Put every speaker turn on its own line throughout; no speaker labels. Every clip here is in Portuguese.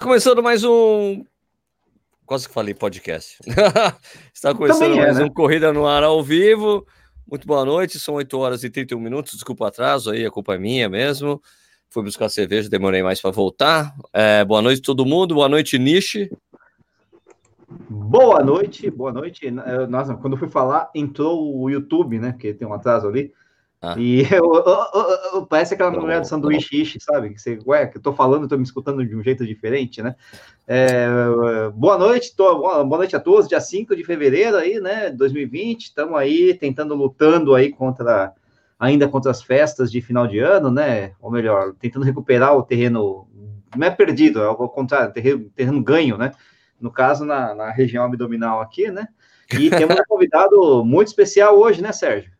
Começando mais um. Quase que falei podcast. Está começando é, mais né? um Corrida no Ar ao vivo. Muito boa noite, são 8 horas e 31 minutos. Desculpa o atraso aí, a culpa é minha mesmo. Fui buscar cerveja, demorei mais para voltar. É, boa noite, todo mundo. Boa noite, Nishi.
Boa noite, boa noite. Nossa, quando eu fui falar, entrou o YouTube, né? Porque tem um atraso ali. Ah. E eu, eu, eu, parece aquela mulher do sanduíche sabe? Que você, ué, que eu tô falando, eu tô me escutando de um jeito diferente, né? É, boa noite, tô, boa noite a todos, dia 5 de fevereiro aí, né? 2020, estamos aí tentando, lutando aí contra, ainda contra as festas de final de ano, né? Ou melhor, tentando recuperar o terreno, não é perdido, é ao contrário, terreno, terreno ganho, né? No caso, na, na região abdominal aqui, né? E temos um convidado muito especial hoje, né, Sérgio?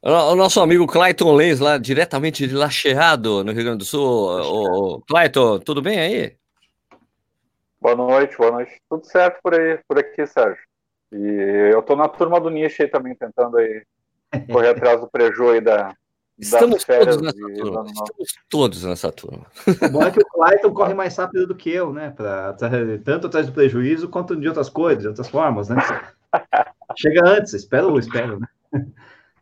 O nosso amigo Clayton Lenz, lá diretamente de Lacheado, no Rio Grande do Sul. O, Clayton, tudo bem aí?
Boa noite, boa noite. Tudo certo por aí, por aqui, Sérgio. E eu tô na turma do Niche aí também, tentando aí correr atrás do prejuízo aí da,
Estamos todos nessa de... turma. Estamos todos nessa turma.
O bom é que o Clayton corre mais rápido do que eu, né? Pra, tanto atrás do prejuízo quanto de outras coisas, de outras formas, né? Chega antes, espero, espero, né?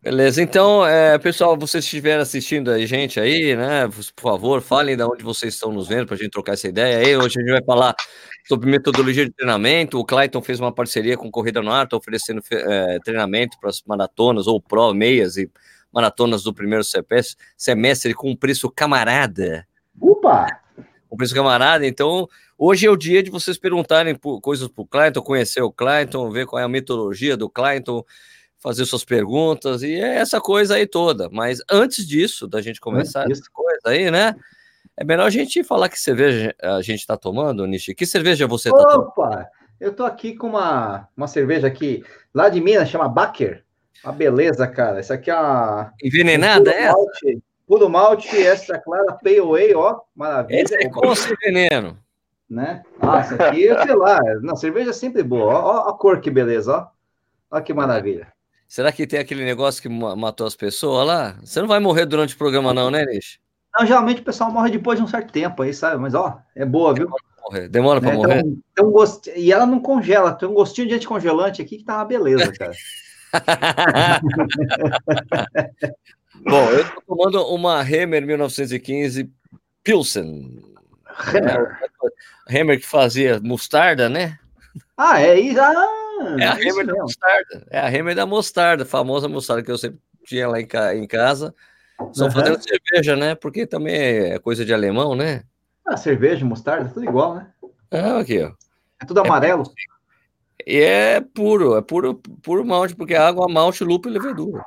Beleza, então, é, pessoal, vocês estiverem assistindo a gente aí, né? Por favor, falem de onde vocês estão nos vendo para a gente trocar essa ideia aí. Hoje a gente vai falar sobre metodologia de treinamento. O Clayton fez uma parceria com Corrida no Ar, está oferecendo é, treinamento para as maratonas ou pró, meias e maratonas do primeiro semestre com preço camarada.
Opa!
Com preço camarada, então hoje é o dia de vocês perguntarem coisas para o Clayton, conhecer o Clayton, ver qual é a metodologia do Clayton fazer suas perguntas e é essa coisa aí toda. Mas antes disso, da gente começar essa coisa aí, né? É melhor a gente falar que cerveja a gente está tomando, Nishi. Que cerveja você está tomando?
Opa! Eu tô aqui com uma, uma cerveja aqui, lá de Minas, chama Baker. Uma beleza, cara. Essa aqui é uma.
Envenenada, é?
Malte, puro malte, extra clara, pale away, ó. Maravilha. Esse
é com veneno.
Né? Ah, essa aqui, sei lá. Não, cerveja é sempre boa. Ó, ó a cor que beleza, ó. Olha que maravilha.
Será que tem aquele negócio que matou as pessoas lá? Você não vai morrer durante o programa, não, né, Nish?
Não, geralmente o pessoal morre depois de um certo tempo aí, sabe? Mas, ó, é boa, viu?
Demora pra morrer.
Tem um, tem um gost... E ela não congela, tem um gostinho de anticongelante aqui que tá uma beleza, cara.
Bom, eu tô tomando uma Hammer 1915 Pilsen. Hammer. Hammer que fazia mostarda, né?
Ah, é isso. Ah,
é a Hammer da mostarda. É a Hammer da mostarda, famosa mostarda que eu sempre tinha lá em, ca... em casa. Só uhum. fazendo cerveja, né? Porque também é coisa de alemão, né?
Ah, cerveja, mostarda, tudo igual, né?
Ah, aqui, ó.
É tudo amarelo.
E é, é puro, é puro, puro malte, porque é água, malte, lúpulo e levedura.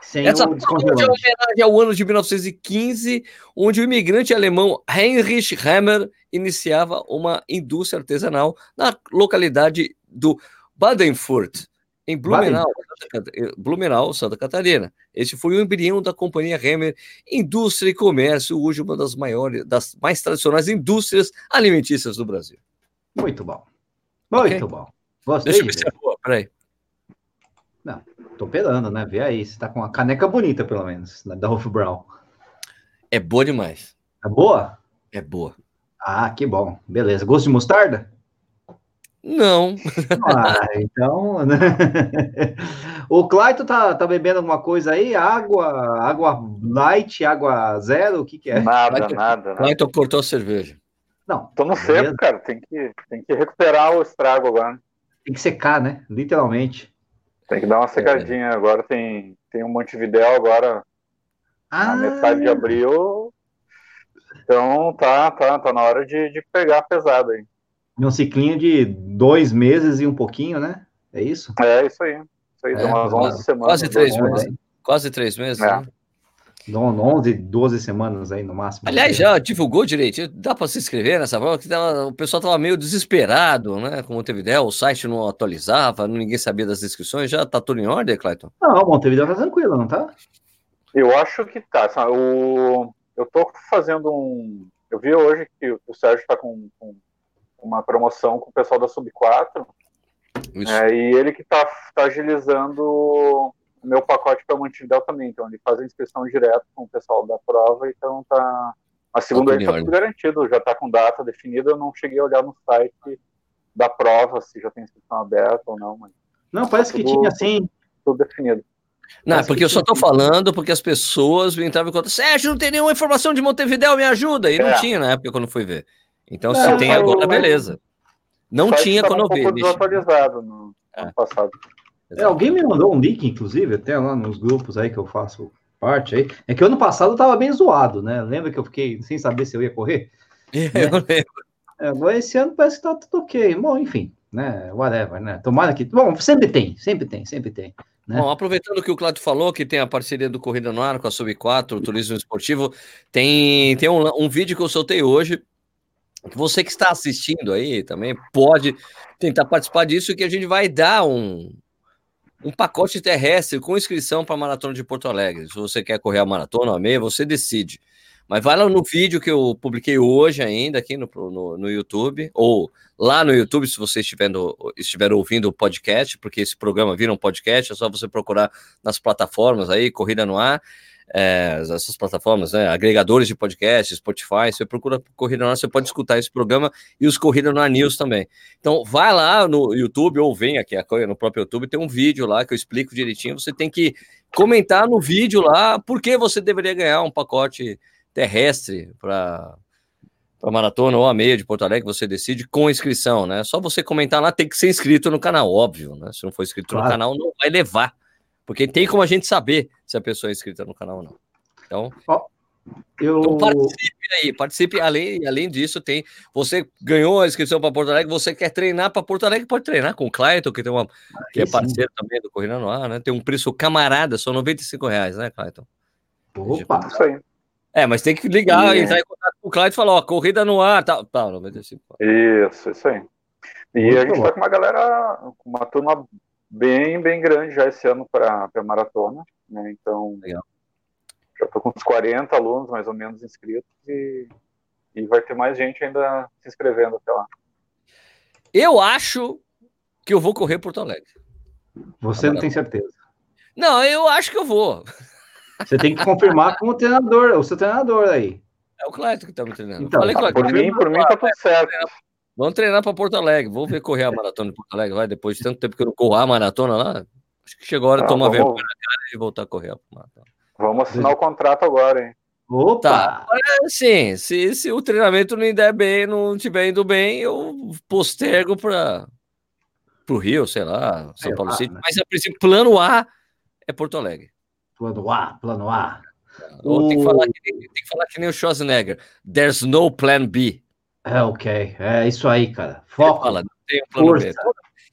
Sem Essa é homenagem ao ano de 1915, onde o imigrante alemão Heinrich Hammer iniciava uma indústria artesanal na localidade do Badenfurt, em Blumenau, Santa, Blumenau, Santa Catarina. Esse foi o embrião da companhia Hammer Indústria e Comércio, hoje uma das maiores, das mais tradicionais indústrias alimentícias do Brasil.
Muito bom. Muito okay. bom.
Gostei. Deixa eu ver se é boa, peraí.
Não, tô esperando, né? Vê aí, você tá com uma caneca bonita, pelo menos, da Rolf Brown.
É boa demais.
É boa?
É boa.
Ah, que bom. Beleza. Gosto de mostarda?
Não.
Ah, então. Né? O Clayton tá, tá bebendo alguma coisa aí? Água, água light, água zero? O que, que é?
Nada, Clayton, nada.
Clayton cortou a cerveja.
Não. Tô no seco, cara. Tem que, tem que recuperar o estrago agora.
Tem que secar, né? Literalmente.
Tem que dar uma secadinha. É. Agora tem, tem um Montevidéu agora. Ah. Na metade de abril. Então tá, tá, tá na hora de, de pegar pesado aí
um ciclinho de dois meses e um pouquinho, né? É isso?
É, isso aí. Isso aí, é, umas 11 semanas.
Quase três meses. Quase três meses, é. né?
11, 12 semanas aí no máximo.
Aliás, já divulgou direito. Dá para se inscrever nessa prova? Que o pessoal estava meio desesperado, né? Com o Montevideo, o site não atualizava, ninguém sabia das inscrições. Já tá tudo em ordem, Clayton?
Não, o Montevideo tá tranquilo, não tá?
Eu acho que tá. O... Eu tô fazendo um. Eu vi hoje que o Sérgio está com, com uma promoção com o pessoal da Sub 4. É, e ele que está tá agilizando o meu pacote para Montevidéu também. Então, ele faz a inscrição direto com o pessoal da prova, então tá, A segunda ele está tudo garantido, já está com data definida. Eu não cheguei a olhar no site da prova se já tem inscrição aberta ou não. Mas
não, parece tá que tinha assim.
Tudo definido.
Não, porque eu só tô falando porque as pessoas me entravam em conta. Sérgio, não tem nenhuma informação de Montevideo, me ajuda. E não é. tinha na época quando fui ver. Então, não, se tem agora, beleza. Não tinha quando eu vi. Um
desatualizado no é. ano passado.
É, alguém me mandou um link, inclusive, até lá nos grupos aí que eu faço parte aí. É que ano passado eu tava bem zoado, né? Lembra que eu fiquei sem saber se eu ia correr? É, eu lembro. É, agora esse ano parece que tá tudo ok. Bom, enfim, né? Whatever, né? Tomara que. Bom, sempre tem, sempre tem, sempre tem. Né?
Bom, aproveitando que o Cláudio falou que tem a parceria do Corrida no Ar com a Sub 4, o Turismo Esportivo, tem, tem um, um vídeo que eu soltei hoje. Você que está assistindo aí também pode tentar participar disso, que a gente vai dar um, um pacote terrestre com inscrição para a Maratona de Porto Alegre. Se você quer correr a maratona a meia, você decide. Mas vai lá no vídeo que eu publiquei hoje ainda aqui no, no, no YouTube, ou lá no YouTube, se você estiver, no, estiver ouvindo o podcast, porque esse programa vira um podcast, é só você procurar nas plataformas aí, Corrida no Ar, é, essas plataformas, né, agregadores de podcast, Spotify, você procura Corrida no Ar, você pode escutar esse programa e os Corrida no Ar News também. Então, vai lá no YouTube ou vem aqui no próprio YouTube, tem um vídeo lá que eu explico direitinho, você tem que comentar no vídeo lá por que você deveria ganhar um pacote terrestre para a maratona ou a meia de Porto Alegre, você decide com inscrição, né? Só você comentar lá, tem que ser inscrito no canal, óbvio, né? Se não for inscrito claro. no canal, não vai levar. Porque tem como a gente saber se a pessoa é inscrita no canal ou não. Então, oh, eu... então participe aí, participe. Além, além disso, tem. Você ganhou a inscrição para Porto Alegre, você quer treinar para Porto Alegre, pode treinar com o Clayton, que tem uma. que é parceiro também do Corrida no Ar, né? Tem um preço camarada, só 95 reais, né, Clayton?
Opa! Isso aí.
É, mas tem que ligar, é. entrar em contato com o Cláudio e falar, ó, corrida no ar, tal, tá, 95.
Isso, isso aí. E Muito a gente bom. tá com uma galera, uma turma bem, bem grande já esse ano para a maratona, né? Então, Legal. já tô com uns 40 alunos mais ou menos inscritos e, e vai ter mais gente ainda se inscrevendo até lá.
Eu acho que eu vou correr Porto Alegre.
Você não tem certeza?
Não, eu acho que eu vou.
Você tem que confirmar com o treinador, o seu treinador aí.
É o Cleiton que está me treinando.
Então, Falei, Cleiton, por mim, por mim tá tudo certo.
Vamos treinar para Porto Alegre. Vou ver correr a maratona de Porto Alegre. Vai, depois de tanto tempo que eu não corro a maratona lá. Acho que chegou a hora de tomar vergonha na cara e voltar a correr a maratona.
Vamos assinar o contrato agora, hein?
Opa! Tá. É, sim, se, se o treinamento não der bem, não estiver indo bem, eu postergo para o Rio, sei lá, São é, Paulo City. Né? Mas a princípio, plano A é Porto Alegre.
Plano A, plano A.
Ou o... tem, que falar que, tem que falar que nem o Schwarzenegger. There's no plan B.
É, ok. É isso aí, cara. Foco. Fala, não
tem um plano Força. B.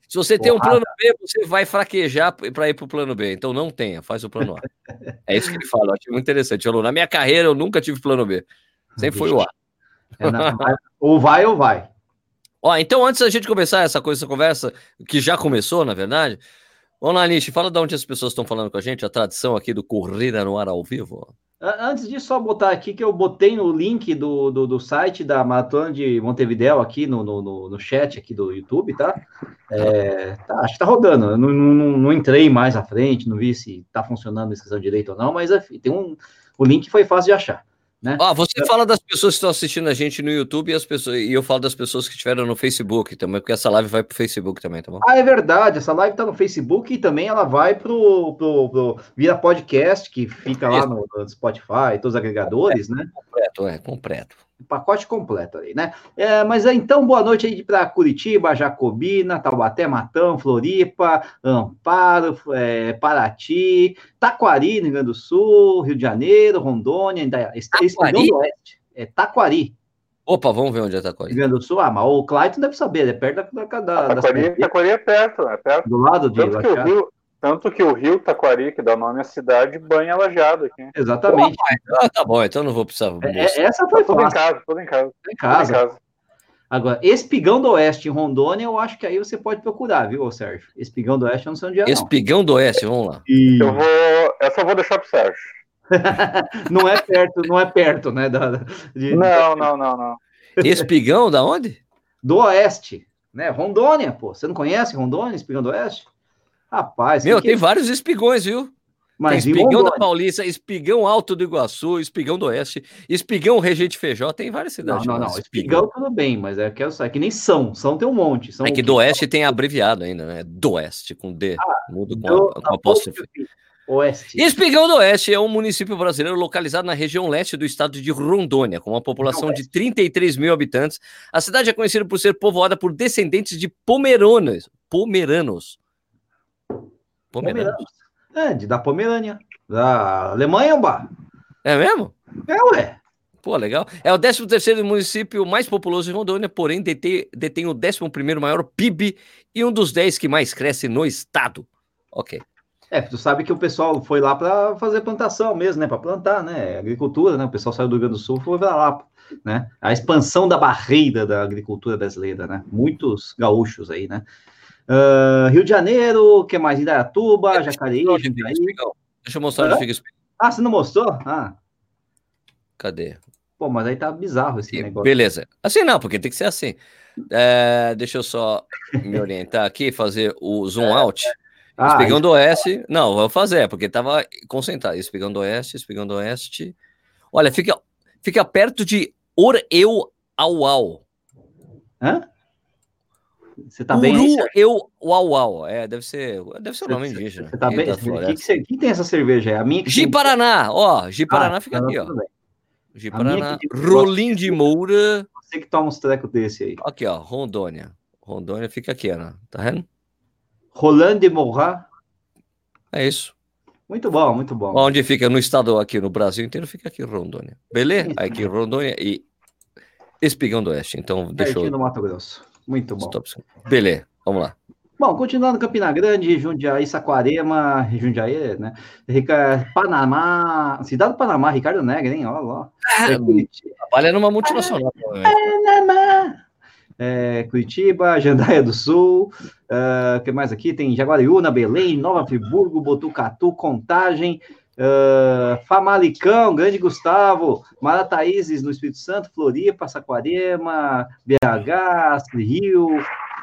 Se você tem um plano B, você vai fraquejar para ir para o plano B. Então não tenha, faz o plano A. é isso que ele fala. Eu achei muito interessante. Falou, na minha carreira eu nunca tive plano B. Sempre foi o A.
É, na... ou vai ou vai.
Ó, então antes da gente começar essa coisa, essa conversa, que já começou, na verdade, Vamos lá, Nish, fala de onde as pessoas estão falando com a gente, a tradição aqui do Corrida no Ar ao vivo.
Antes de só botar aqui, que eu botei no link do, do, do site da Maratona de Montevideo aqui no, no, no, chat aqui do YouTube, tá? É, tá acho que tá rodando. Eu não, não, não, entrei mais à frente, não vi se tá funcionando a inscrição direito ou não, mas enfim, tem um, o link foi fácil de achar. Né?
Ah, você fala das pessoas que estão assistindo a gente no YouTube e, as pessoas, e eu falo das pessoas que estiveram no Facebook também, porque essa live vai para o Facebook também, tá bom?
Ah, é verdade, essa live está no Facebook e também ela vai pro, pro, pro vira podcast, que fica lá no, no Spotify, todos os agregadores,
completo,
né?
Completo, é, completo
pacote completo aí, né? É, mas é, então, boa noite aí para Curitiba, Jacobina, Taubaté, Matão, Floripa, Amparo, é, Paraty, Taquari, no Rio Grande do Sul, Rio de Janeiro, Rondônia, ainda, Taquari? do Oeste. É Taquari.
Opa, vamos ver onde é Taquari.
Rio Grande do Sul, ah, mas o Clayton deve saber, é perto da... da,
da Taquari, Taquari é perto, é perto.
Do lado de
Tanto que o Rio, tanto que o rio Taquari, que dá nome à cidade, banha lajado aqui.
Exatamente.
ah, tá bom, então não vou precisar.
É, é essa foi
tá tudo em casa, tudo em casa.
Em casa. Em casa. Agora, Espigão do Oeste em Rondônia, eu acho que aí você pode procurar, viu, Sérgio? Espigão do Oeste eu não sei onde é.
Espigão do Oeste, vamos lá.
E... Eu vou. Essa eu vou deixar pro Sérgio.
não é perto, não é perto, né? Da,
de... Não, não, não, não.
Espigão da onde?
Do Oeste, né? Rondônia, pô. Você não conhece Rondônia, Espigão do Oeste? Rapaz.
Meu, que... tem vários espigões, viu? Mas tem Espigão da Paulista, Espigão Alto do Iguaçu, Espigão do Oeste, Espigão Regente Feijó, tem várias cidades.
Não, não, não. Espigão, tudo bem, mas é que, é que nem São. São tem um monte. São
é que do Oeste tem abreviado ainda, né? Do Oeste, com D. Ah, mudo com, do, a, com apóstrofe. Oeste. Espigão do Oeste é um município brasileiro localizado na região leste do estado de Rondônia, com uma população de 33 mil habitantes. A cidade é conhecida por ser povoada por descendentes de pomeranos. Pomeranos.
Pomeranos. É, de, da Pomerânia. Da Alemanha, bah.
É mesmo?
É, ué.
Pô, legal. É o 13 terceiro município mais populoso de Rondônia, porém detém, detém o 11 primeiro maior PIB e um dos 10 que mais cresce no estado. Ok.
É, tu sabe que o pessoal foi lá para fazer plantação mesmo, né? Para plantar, né? Agricultura, né? O pessoal saiu do Rio Grande do Sul foi para lá, né? A expansão da barreira da agricultura brasileira, né? Muitos gaúchos aí, né? Uh, Rio de Janeiro, que mais? Indaiatuba, Jacareí.
Deixa eu mostrar onde fica.
Ah, você não mostrou? Ah.
Cadê?
Pô, mas aí tá bizarro esse e, negócio.
Beleza. Assim não, porque tem que ser assim. É, deixa eu só me orientar aqui, fazer o zoom é. out. Ah, espigão do Oeste. Não, vou fazer, porque tava concentrado. Espigão do Oeste, Espigão do Oeste. Olha, fica, fica perto de Oreu Auau.
Hã?
Você tá Uru, bem? eu, uau, uau. É, deve ser, deve ser o nome indígena.
Você tá bem? Quem que, que, tem essa cerveja aí? A minha
Gi Paraná, ó. Gi Paraná ah, fica aqui, ó. Gi Paraná. Rolim de Moura.
Você que toma uns trecos desse aí.
Aqui, ó. Rondônia. Rondônia fica aqui, ó. Tá vendo?
Roland de Moura.
É isso.
Muito bom, muito bom.
Onde fica no estado aqui, no Brasil inteiro, fica aqui Rondônia. Beleza? Aqui Rondônia e Espigão do Oeste. Então, deixa eu...
no Mato Grosso. Muito bom. Stop.
Beleza, vamos lá.
Bom, continuando Campina Grande, Jundiaí, Saquarema, Jundiaí, né? Rica, Panamá, cidade do Panamá, Ricardo Negre, hein? Ó, ó.
É, trabalha numa multinacional. Panamá.
É, Curitiba, Jandaia do Sul, o uh, que mais aqui? Tem Jaguariúna, Belém, Nova Friburgo, Botucatu, Contagem, Uh, Famalicão, Grande Gustavo, Marataízes no Espírito Santo, Floripa, Saquarema, BH, Rio,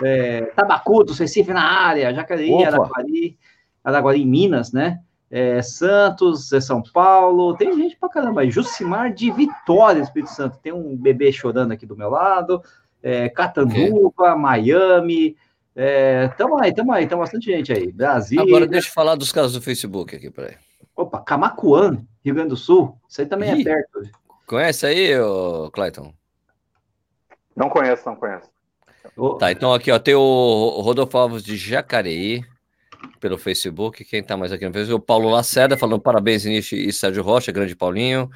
é, Tabacuto, Recife na área, Jacareí, Araguari, Araguari, Minas, né? É, Santos, é São Paulo, tem gente pra caramba. Jucimar de Vitória, Espírito Santo, tem um bebê chorando aqui do meu lado, é, Catanduva. Miami, é, tamo aí, tamo aí, tem bastante gente aí. Brasil.
Agora deixa eu falar dos casos do Facebook aqui, peraí.
Opa, Camacuã, Rio Grande do Sul. Isso aí também Ih, é perto.
Conhece aí, ô, Clayton?
Não conheço, não conheço.
Tá, então aqui, ó, tem o Rodolfo Alves de Jacareí pelo Facebook. Quem tá mais aqui no Facebook? O Paulo Lacerda falando parabéns, Nishi e Sérgio Rocha, grande Paulinho.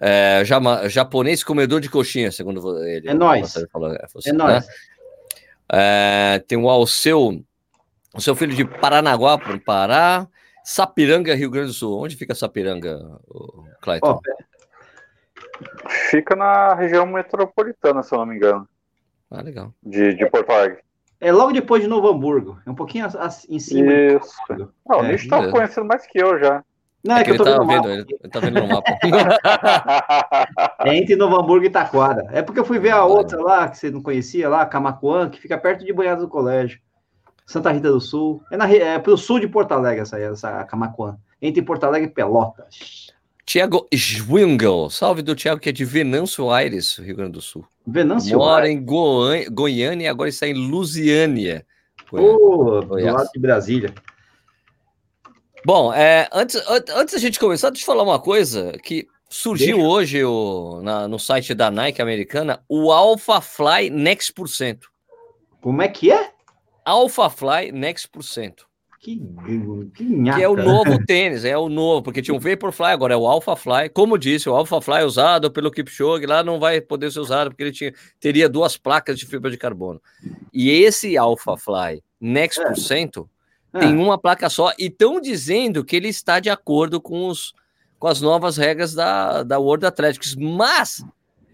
É, jama, japonês comedor de coxinha, segundo ele.
É nóis. Falou, é, você, é nóis. Né?
É, tem o Alceu, o seu filho de Paranaguá, Pará. Sapiranga, Rio Grande do Sul. Onde fica Sapiranga, Clayton?
Oh, fica na região metropolitana, se eu não me engano.
Ah, legal.
De, de Porto Alegre.
É logo depois de Novo Hamburgo. É um pouquinho em cima.
Isso. Não, o é, Nish tá conhecendo mais que eu já.
Não, é, é que, que eu tô tá vendo, ele, ele tá vendo no mapa.
é entre Novo Hamburgo e Taquara. É porque eu fui ver a outra lá, que você não conhecia lá, Camacuã, que fica perto de Boiada do Colégio. Santa Rita do Sul. É, na, é pro sul de Porto Alegre, essa, essa Camacuã. Entre Porto Alegre e Pelotas.
Tiago Schwingel. Salve do Tiago, que é de Venâncio Aires, Rio Grande do Sul.
Venâncio
Mora Aires. em Goiânia, Goiânia e agora está em Lusiânia.
Oh, do lado de Brasília.
Bom, é, antes, antes da gente começar, deixa eu falar uma coisa que surgiu deixa. hoje o, na, no site da Nike americana, o Alpha Fly Next Percento.
Como é que é?
AlphaFly Next Percento. Que, que, que, é o novo tênis, é o novo, porque tinha um Vaporfly, agora é o AlphaFly. Como disse, o AlphaFly usado pelo Kipchoge lá não vai poder ser usado porque ele tinha, teria duas placas de fibra de carbono. E esse AlphaFly Next é. Percento é. tem uma placa só e estão dizendo que ele está de acordo com, os, com as novas regras da, da World Athletics, mas,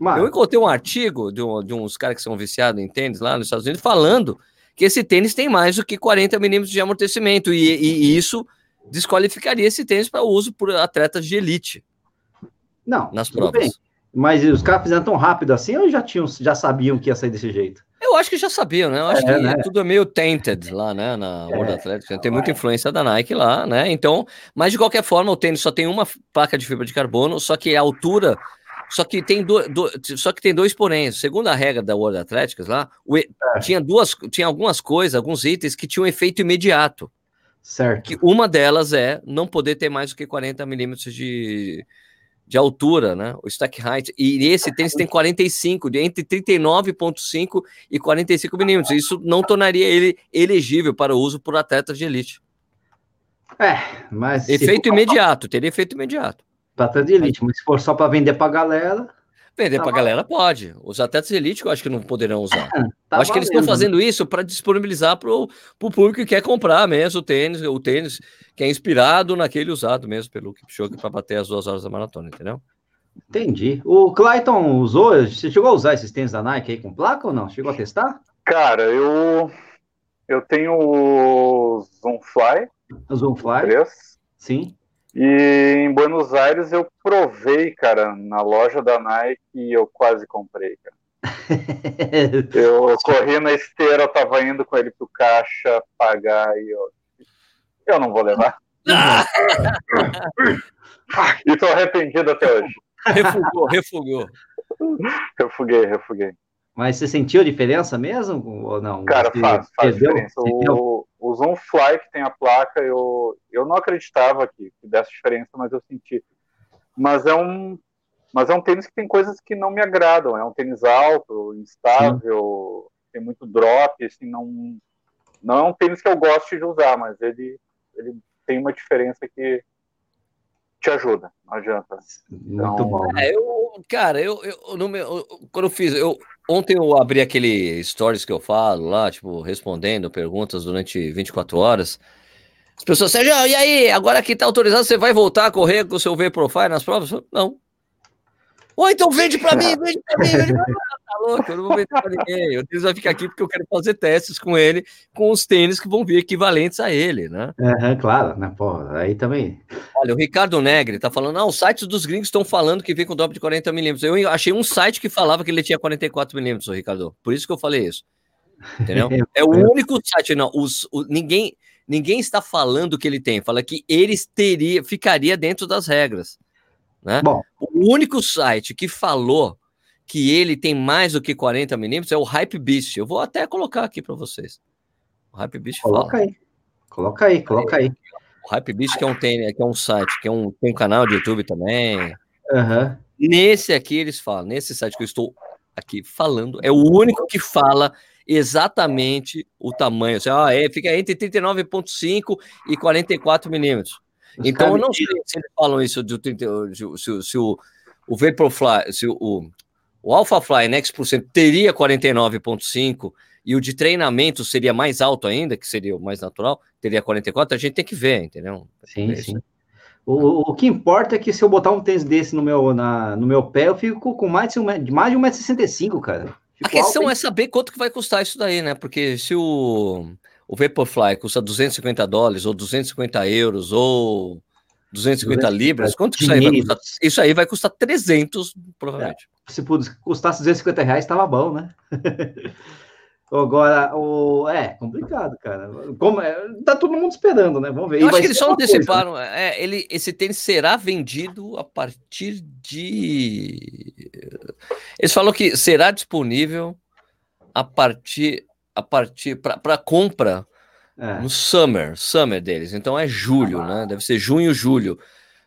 mas... eu encontrei um artigo de, um, de uns caras que são viciados em tênis lá nos Estados Unidos falando que esse tênis tem mais do que 40 milímetros de amortecimento, e, e isso desqualificaria esse tênis para uso por atletas de elite.
Não, nas provas. Bem. Mas os caras fizeram tão rápido assim ou já tinham, já sabiam que ia sair desse jeito?
Eu acho que já sabiam, né? Eu acho é, que né? tudo é meio tainted lá, né? Na World é. Athletics. Tem muita influência da Nike lá, né? Então, mas de qualquer forma, o tênis só tem uma placa de fibra de carbono, só que a altura. Só que tem, do, do, só que tem dois poréns. Segundo a regra da World Athletics lá, o, é. tinha duas, tinha algumas coisas, alguns itens que tinham efeito imediato.
Certo.
Que uma delas é não poder ter mais do que 40 milímetros de, de altura, né? O stack height. E esse tênis tem 45, de entre 39,5 e 45 milímetros. Isso não tornaria ele elegível para o uso por atletas de elite.
É, mas.
Efeito imediato, teria efeito imediato.
Atleta de elite, mas se for só para vender para galera.
Vender tá para a galera pode. Os atletas de elite eu acho que não poderão usar. tá acho que eles estão fazendo isso para disponibilizar para o público que quer comprar mesmo o tênis, o tênis que é inspirado naquele usado mesmo pelo Kipchoge para bater as duas horas da maratona, entendeu?
Entendi. O Clayton usou, você chegou a usar esses tênis da Nike aí com placa ou não? Chegou a testar?
Cara, eu eu tenho o Zoomfly.
O Zoomfly? 3. Sim.
E em Buenos Aires eu provei, cara, na loja da Nike e eu quase comprei, cara. eu corri na esteira, eu tava indo com ele pro caixa pagar e eu. Eu não vou levar. e tô arrependido até hoje.
Refugou, refugou.
Refuguei, refuguei.
Mas você sentiu a diferença mesmo ou não?
Cara, você faz, faz diferença. O, o Zoom Fly, que tem a placa, eu, eu não acreditava que, que desse diferença, mas eu senti. Mas é um mas é um tênis que tem coisas que não me agradam. É um tênis alto, instável, Sim. tem muito drop, assim, não, não é um tênis que eu gosto de usar, mas ele, ele tem uma diferença que te ajuda, não adianta.
Muito então, bom. É, eu, cara, eu, eu, no meu, quando eu fiz, eu, Ontem eu abri aquele stories que eu falo lá, tipo, respondendo perguntas durante 24 horas. As pessoas, Sérgio, e aí, agora que tá autorizado, você vai voltar a correr com o seu V-Profile nas provas? Não. Ou então vende para mim, vende para mim, vende pra mim. Louco, eu não vou vender para ninguém. O tênis vai ficar aqui porque eu quero fazer testes com ele, com os tênis que vão vir equivalentes a ele, né?
Uhum, claro, né? Pô, aí também.
Olha, o Ricardo Negri tá falando, ah, os sites dos gringos estão falando que vem com drop de 40 milímetros. Eu achei um site que falava que ele tinha 44 milímetros, Ricardo. Por isso que eu falei isso. Entendeu? É o único site, não. Os, o, ninguém, ninguém está falando que ele tem, fala que eles teria, ficaria dentro das regras. Né? Bom. O único site que falou que ele tem mais do que 40 milímetros é o Hype Beast. Eu vou até colocar aqui para vocês.
O Hype Beast coloca fala. aí. Coloca aí, coloca aí.
O Hype Beast que é um tem, que é um site, que é um tem um canal de YouTube também.
Uhum.
Nesse aqui eles falam, nesse site que eu estou aqui falando, é o único que fala exatamente o tamanho. Assim, ah, é, fica entre 39,5 e 44 milímetros. Então eu não sei se eles falam isso 30, se, se o, o Vaporfly, se o, o AlphaFly Next por cento teria 49,5 e o de treinamento seria mais alto ainda, que seria o mais natural, teria 44, a gente tem que ver, entendeu?
Sim, sim. O, o que importa é que se eu botar um tênis desse no meu, na, no meu pé, eu fico com mais de, um, mais de 1,65m, cara.
Fico a questão alto, é saber quanto que vai custar isso daí, né? Porque se o, o Vaporfly custa 250 dólares, ou 250 euros, ou 250 libras, quanto que isso aí vai custar? Isso aí vai custar 300, provavelmente.
É, se custasse 250 reais, estava bom, né? Agora, o... é complicado, cara. Como é... Tá todo mundo esperando, né? Vamos ver.
Eu acho que eles só anteciparam. Coisa, né? é, ele, esse tênis será vendido a partir de. Eles falaram que será disponível a partir a partir para compra é. no summer, summer deles. Então é julho, ah, né? Deve ser junho, julho,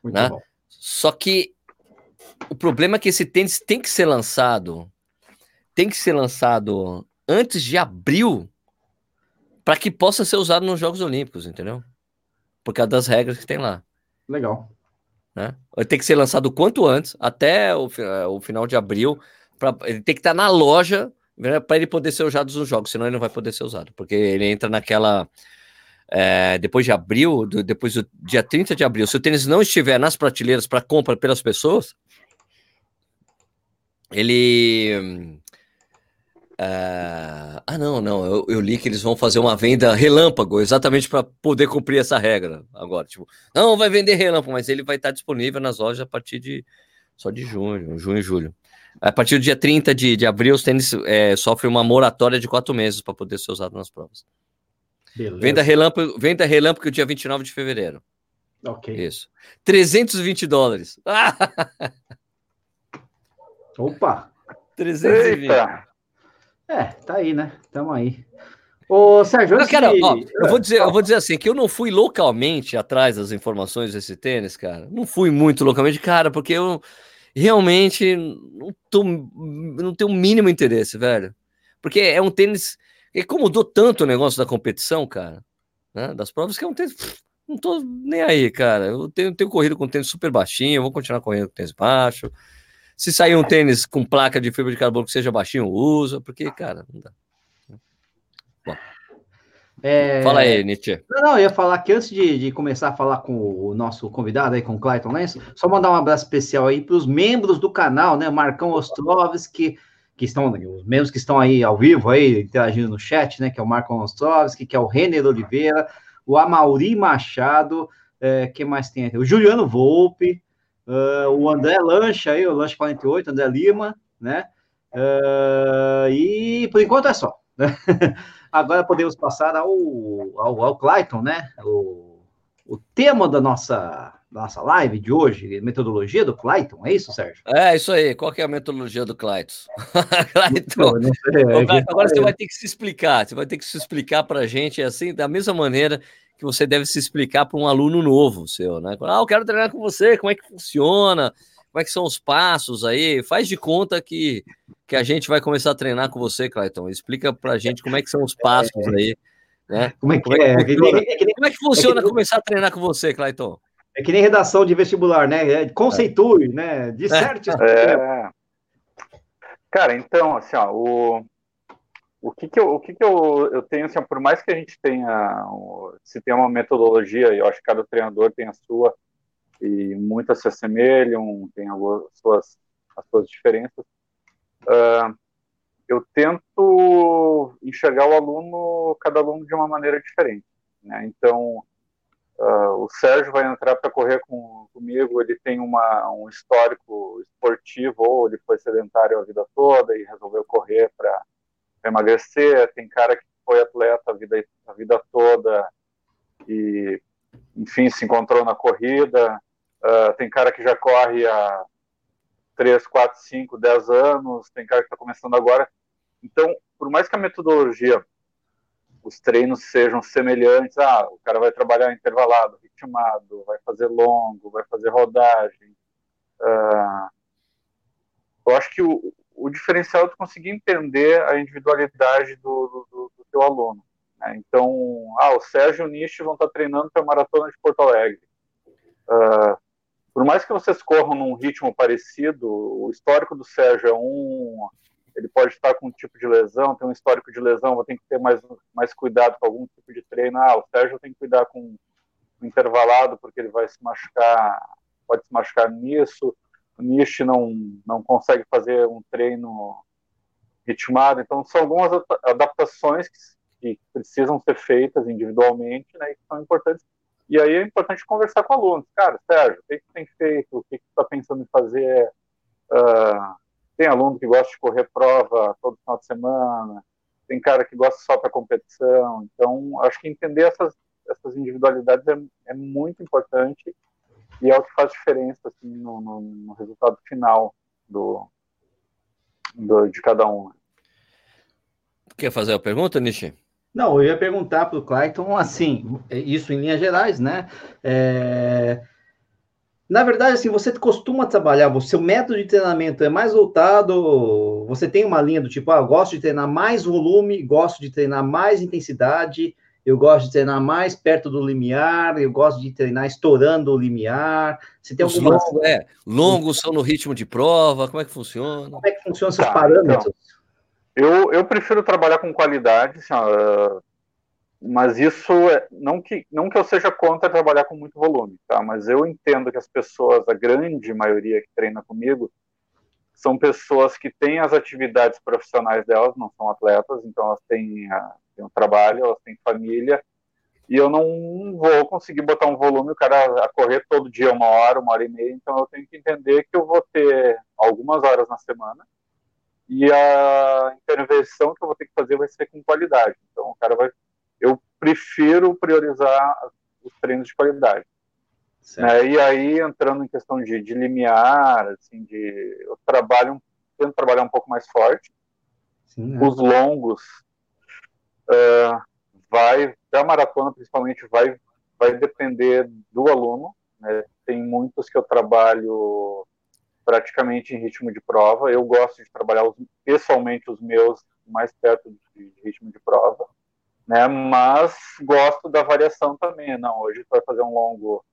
Muito né? Bom. Só que o problema é que esse tênis tem que ser lançado, tem que ser lançado antes de abril para que possa ser usado nos Jogos Olímpicos, entendeu? Por causa das regras que tem lá.
Legal.
Né? Ter que ser lançado quanto antes, até o, o final de abril. Pra, ele tem que estar na loja né, para ele poder ser usado nos jogos, senão ele não vai poder ser usado, porque ele entra naquela. É, depois de abril, do, depois do dia 30 de abril, se o tênis não estiver nas prateleiras para compra pelas pessoas, ele Uh, ah, não, não. Eu, eu, li que eles vão fazer uma venda relâmpago, exatamente para poder cumprir essa regra agora. Tipo, não vai vender relâmpago, mas ele vai estar disponível nas lojas a partir de só de junho, junho e julho. A partir do dia 30 de, de abril, os tênis é, sofrem uma moratória de quatro meses para poder ser usado nas provas. Beleza. Venda relâmpago, venda relâmpago dia 29 de fevereiro.
Ok.
Isso. 320 dólares.
Opa!
320. Eita.
É, tá aí, né? Tamo aí. Ô, Sérgio,
cara, de... ó, eu, vou dizer, eu vou dizer assim, que eu não fui localmente atrás das informações desse tênis, cara. Não fui muito localmente, cara, porque eu realmente não, tô, não tenho o mínimo interesse, velho. Porque é um tênis que incomodou tanto o negócio da competição, cara, né, das provas, que é um tênis... Não tô nem aí, cara. Eu tenho, tenho corrido com tênis super baixinho, vou continuar correndo com tênis baixo. Se sair um tênis com placa de fibra de carbono que seja baixinho, usa, porque, cara, não dá. Bom. É... Fala aí, Nietzsche.
Não, não, eu ia falar que antes de, de, começar a falar com o nosso convidado aí, com o Clayton Lenço, só mandar um abraço especial aí para os membros do canal, né? Marcão Ostrovski, que estão, os membros que estão aí ao vivo, aí, interagindo no chat, né? Que é o Marcão Ostrovski, que é o Renner Oliveira, o Amauri Machado, é, quem mais tem aqui? O Juliano Volpe, uh, o André Lancha aí, o Lancha 48, André Lima, né? Uh, e por enquanto é só. Agora podemos passar ao, ao, ao Clayton, né? O, o tema da nossa, nossa live de hoje, metodologia do Clayton, é isso, Sérgio?
É, isso aí. Qual que é a metodologia do Clayton? Clayton, não sei, é Clayton agora você vai ter que se explicar, você vai ter que se explicar para a gente assim, da mesma maneira que você deve se explicar para um aluno novo seu, né? Ah, eu quero treinar com você, como é que funciona, como é que são os passos aí? Faz de conta que, que a gente vai começar a treinar com você, Clayton. Explica para a gente como é que são os passos aí, né?
Como é que, como é, que,
como é que funciona começar a treinar com você, Clayton?
É que nem redação de vestibular, né? Conceitue, né? Disserte. É.
Cara, então, assim, ó, o, o que que eu, o que que eu, eu tenho, assim, por mais que a gente tenha, se tem uma metodologia, eu acho que cada treinador tem a sua, e muitas se assemelham, tem as suas, as suas diferenças, uh, eu tento enxergar o aluno, cada aluno de uma maneira diferente, né? Então, uh, o Sérgio vai entrar para correr com, comigo, ele tem uma, um histórico esportivo, ou ele foi sedentário a vida toda e resolveu correr para emagrecer, tem cara que foi atleta a vida, a vida toda e, enfim, se encontrou na corrida. Uh, tem cara que já corre há 3, 4, 5, 10 anos, tem cara que está começando agora. Então, por mais que a metodologia, os treinos sejam semelhantes, ah, o cara vai trabalhar intervalado, ritmado, vai fazer longo, vai fazer rodagem. Uh, eu acho que o, o diferencial é tu conseguir entender a individualidade do, do, do teu aluno. Né? Então, ah, o Sérgio e o Nish vão estar treinando para a Maratona de Porto Alegre. Uh, por mais que vocês corram num ritmo parecido, o histórico do Sérgio é um, ele pode estar com um tipo de lesão, tem um histórico de lesão, vou ter que ter mais, mais cuidado com algum tipo de treino. Ah, o Sérgio tem que cuidar com o intervalado, porque ele vai se machucar, pode se machucar nisso o Nish não, não consegue fazer um treino ritmado. Então, são algumas adaptações que, que precisam ser feitas individualmente, né, e que são importantes. E aí é importante conversar com alunos. Cara, Sérgio, o que, que tem feito? O que, que está pensando em fazer? Uh, tem aluno que gosta de correr prova todo final de semana, tem cara que gosta só para competição. Então, acho que entender essas, essas individualidades é, é muito importante e é o que faz diferença assim, no, no, no resultado final do, do, de cada um.
Quer fazer a pergunta, Nishi?
Não, eu ia perguntar para o Clayton, assim, isso em linhas gerais, né? É... Na verdade, assim, você costuma trabalhar, o seu método de treinamento é mais voltado, você tem uma linha do tipo, ah, gosto de treinar mais volume, gosto de treinar mais intensidade, eu gosto de treinar mais perto do limiar, eu gosto de treinar estourando o limiar.
Você tem alguma... longos, é, longos são no ritmo de prova, como é que funciona?
Como é que funcionam esses tá, parâmetros?
Então, eu, eu prefiro trabalhar com qualidade, assim, mas isso é, não que não que eu seja contra trabalhar com muito volume, tá? Mas eu entendo que as pessoas, a grande maioria que treina comigo, são pessoas que têm as atividades profissionais delas, não são atletas, então elas têm a, têm um trabalho, elas têm família, e eu não vou conseguir botar um volume, o cara a correr todo dia uma hora, uma hora e meia, então eu tenho que entender que eu vou ter algumas horas na semana e a intervenção que eu vou ter que fazer vai ser com qualidade. Então o cara vai, eu prefiro priorizar os treinos de qualidade. Né? E aí entrando em questão de, de limiar, assim, de eu trabalho, tento trabalhar um pouco mais forte. Sim, né? Os longos uh, vai, a maratona principalmente vai, vai depender do aluno. Né? Tem muitos que eu trabalho praticamente em ritmo de prova. Eu gosto de trabalhar os, pessoalmente os meus mais perto de, de ritmo de prova, né? Mas gosto da variação também. Não, hoje tu vai fazer um longo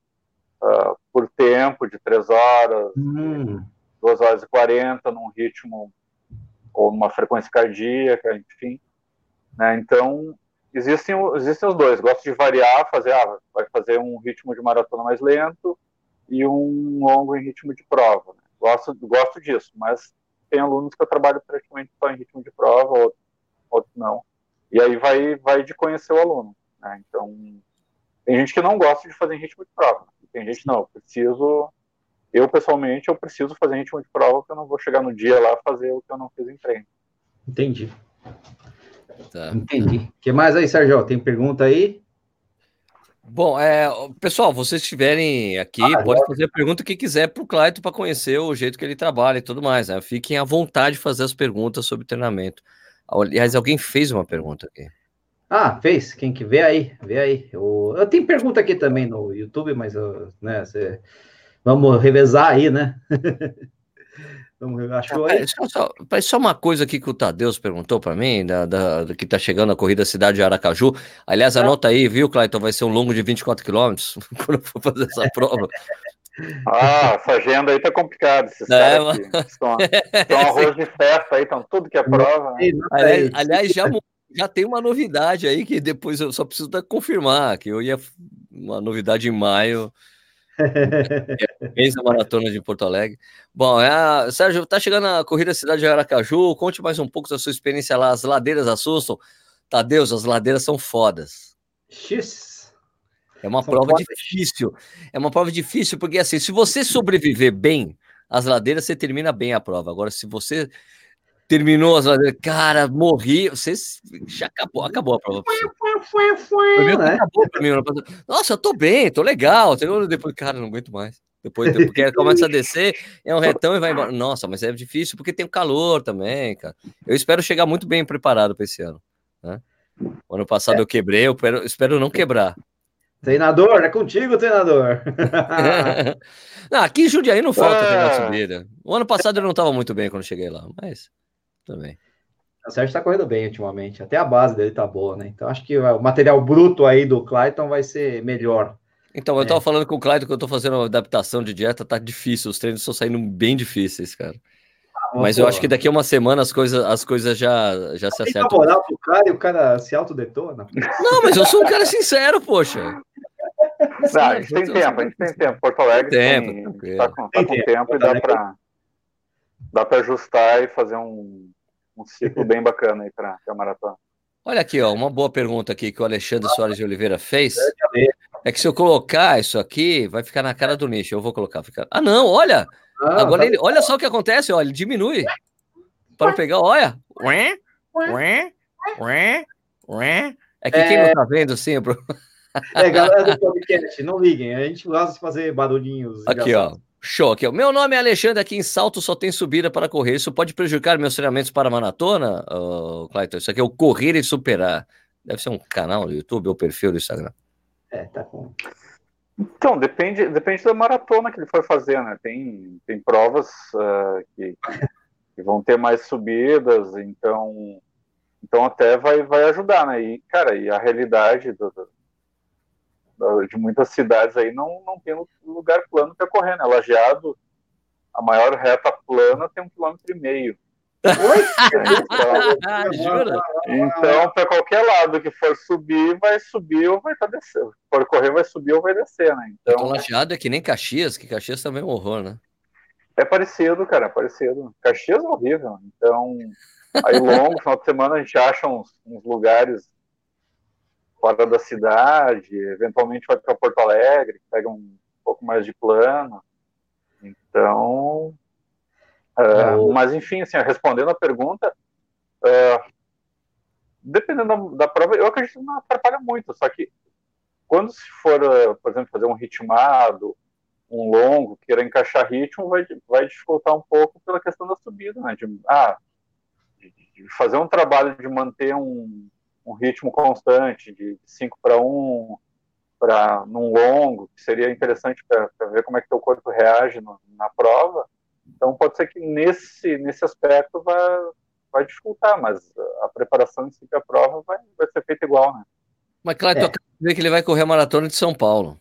uh, por tempo de três horas, hum. duas horas e quarenta, num ritmo ou numa frequência cardíaca, enfim. Né? Então existem, existem os dois. Gosto de variar, fazer, ah, vai fazer um ritmo de maratona mais lento e um longo em ritmo de prova. Né? Gosto, gosto disso, mas tem alunos que eu trabalho praticamente só em ritmo de prova, outros, outros não. E aí vai, vai de conhecer o aluno. Né? Então, tem gente que não gosta de fazer em ritmo de prova. Tem gente, não, eu preciso. Eu, pessoalmente, eu preciso fazer em ritmo de prova, porque eu não vou chegar no dia lá fazer o que eu não fiz em treino.
Entendi. Tá. Entendi. O que mais aí, Sérgio? Tem pergunta aí?
Bom, é, pessoal, vocês estiverem aqui, ah, pode fazer a pergunta que quiser para o Clayton para conhecer o jeito que ele trabalha e tudo mais. Né? Fiquem à vontade de fazer as perguntas sobre treinamento. Aliás, alguém fez uma pergunta aqui.
Ah, fez. Quem que vê aí, vê aí. Eu, eu tenho pergunta aqui também no YouTube, mas né, cê, vamos revezar aí, né?
Vamos, acho é, só, só, uma coisa aqui que o Tadeus perguntou para mim, da, da, da, que tá chegando a corrida Cidade de Aracaju. Aliás, anota aí, viu, Clayton? Vai ser um longo de 24 quilômetros quando for fazer essa prova.
Ah, essa agenda aí tá complicada. Esses é, caras estão, estão arroz de festa aí, estão tudo que é prova. Né?
Aliás, aliás, já, já tem uma novidade aí que depois eu só preciso confirmar, que eu ia. Uma novidade em maio Fez a maratona de Porto Alegre. Bom, é, Sérgio, tá chegando a corrida Cidade de Aracaju. Conte mais um pouco da sua experiência lá. As ladeiras assustam. Tadeus, as ladeiras são fodas. X. É uma são prova fodas. difícil. É uma prova difícil, porque assim, se você sobreviver bem, as ladeiras você termina bem a prova. Agora, se você terminou as. Cara, morri. Você já acabou, acabou a prova. Né? Acabou pra mim. Nossa, eu tô bem, tô legal. Depois, cara, não aguento mais. Depois, porque começa a descer, é um retão e vai embora. Nossa, mas é difícil porque tem o calor também, cara. Eu espero chegar muito bem preparado para esse ano. Né? O ano passado é. eu quebrei, eu espero, espero não quebrar.
Treinador, é contigo, treinador.
não, aqui em Jundiaí não falta ah. subida. O ano passado eu não estava muito bem quando cheguei lá, mas também.
O Sérgio está correndo bem ultimamente, até a base dele tá boa, né? Então acho que o material bruto aí do Clayton vai ser melhor.
Então, eu estava é. falando com o Clayton que eu estou fazendo uma adaptação de dieta, tá difícil, os treinos estão saindo bem difíceis, cara. Ah, mas pô, eu acho que daqui a uma semana as coisas, as coisas já, já se acertam.
moral pro cara e o cara se autodetona.
Não, mas eu sou um cara sincero, poxa.
Não, a gente tem tempo, a gente tem tempo. Porto Alegre tem, tem, tá com, tá com tempo e dá para dá para ajustar e fazer um, um ciclo bem bacana aí para a maratona.
Olha aqui, ó, uma boa pergunta aqui que o Alexandre Soares de Oliveira fez. É que se eu colocar isso aqui, vai ficar na cara do nicho. Eu vou colocar. Fica... Ah, não, olha! Ah, Agora tá ele, olha só o que acontece, olha, ele diminui. Para pegar, olha. É que quem não tá vendo sempre.
É, galera do podcast, não liguem. A gente gosta de fazer barulhinhos.
Aqui, ó. Show aqui. Meu nome é Alexandre, aqui em Salto só tem subida para correr. Isso pode prejudicar meus treinamentos para maratona, oh, Clayton? Isso aqui é o Correr e Superar. Deve ser um canal do YouTube ou perfil do Instagram.
É, tá.
Então, depende, depende da maratona que ele for fazer, né? Tem, tem provas uh, que, que, vão ter mais subidas, então, então até vai, vai ajudar, né? E, cara, e a realidade do, de muitas cidades aí não, não tem lugar plano para correr, né? Lajeado, a maior reta plana tem um quilômetro e meio. então, então para qualquer lado que for subir, vai subir ou vai estar tá descendo. Se for correr, vai subir ou vai descer, né?
Então, então Lajeado é que nem Caxias, que Caxias também é um horror, né?
É parecido, cara, é parecido. Caxias é horrível. Então, aí longo, final de semana, a gente acha uns, uns lugares fora da cidade, eventualmente vai para Porto Alegre, pega um pouco mais de plano. Então, uh, mas enfim, assim, respondendo a pergunta, uh, dependendo da, da, prova, eu acredito que não atrapalha muito, só que quando se for, uh, por exemplo, fazer um ritmado, um longo, queira encaixar ritmo, vai, vai dificultar um pouco pela questão da subida, né? De, ah, de, de fazer um trabalho de manter um, um ritmo constante, de 5 para 1, para num longo, que seria interessante para ver como é que o corpo reage no, na prova. Então pode ser que nesse nesse aspecto vai, vai dificultar, mas a preparação em si para a prova vai, vai ser feita igual, né?
Mas claro, é. dizer que ele vai correr a maratona de São Paulo.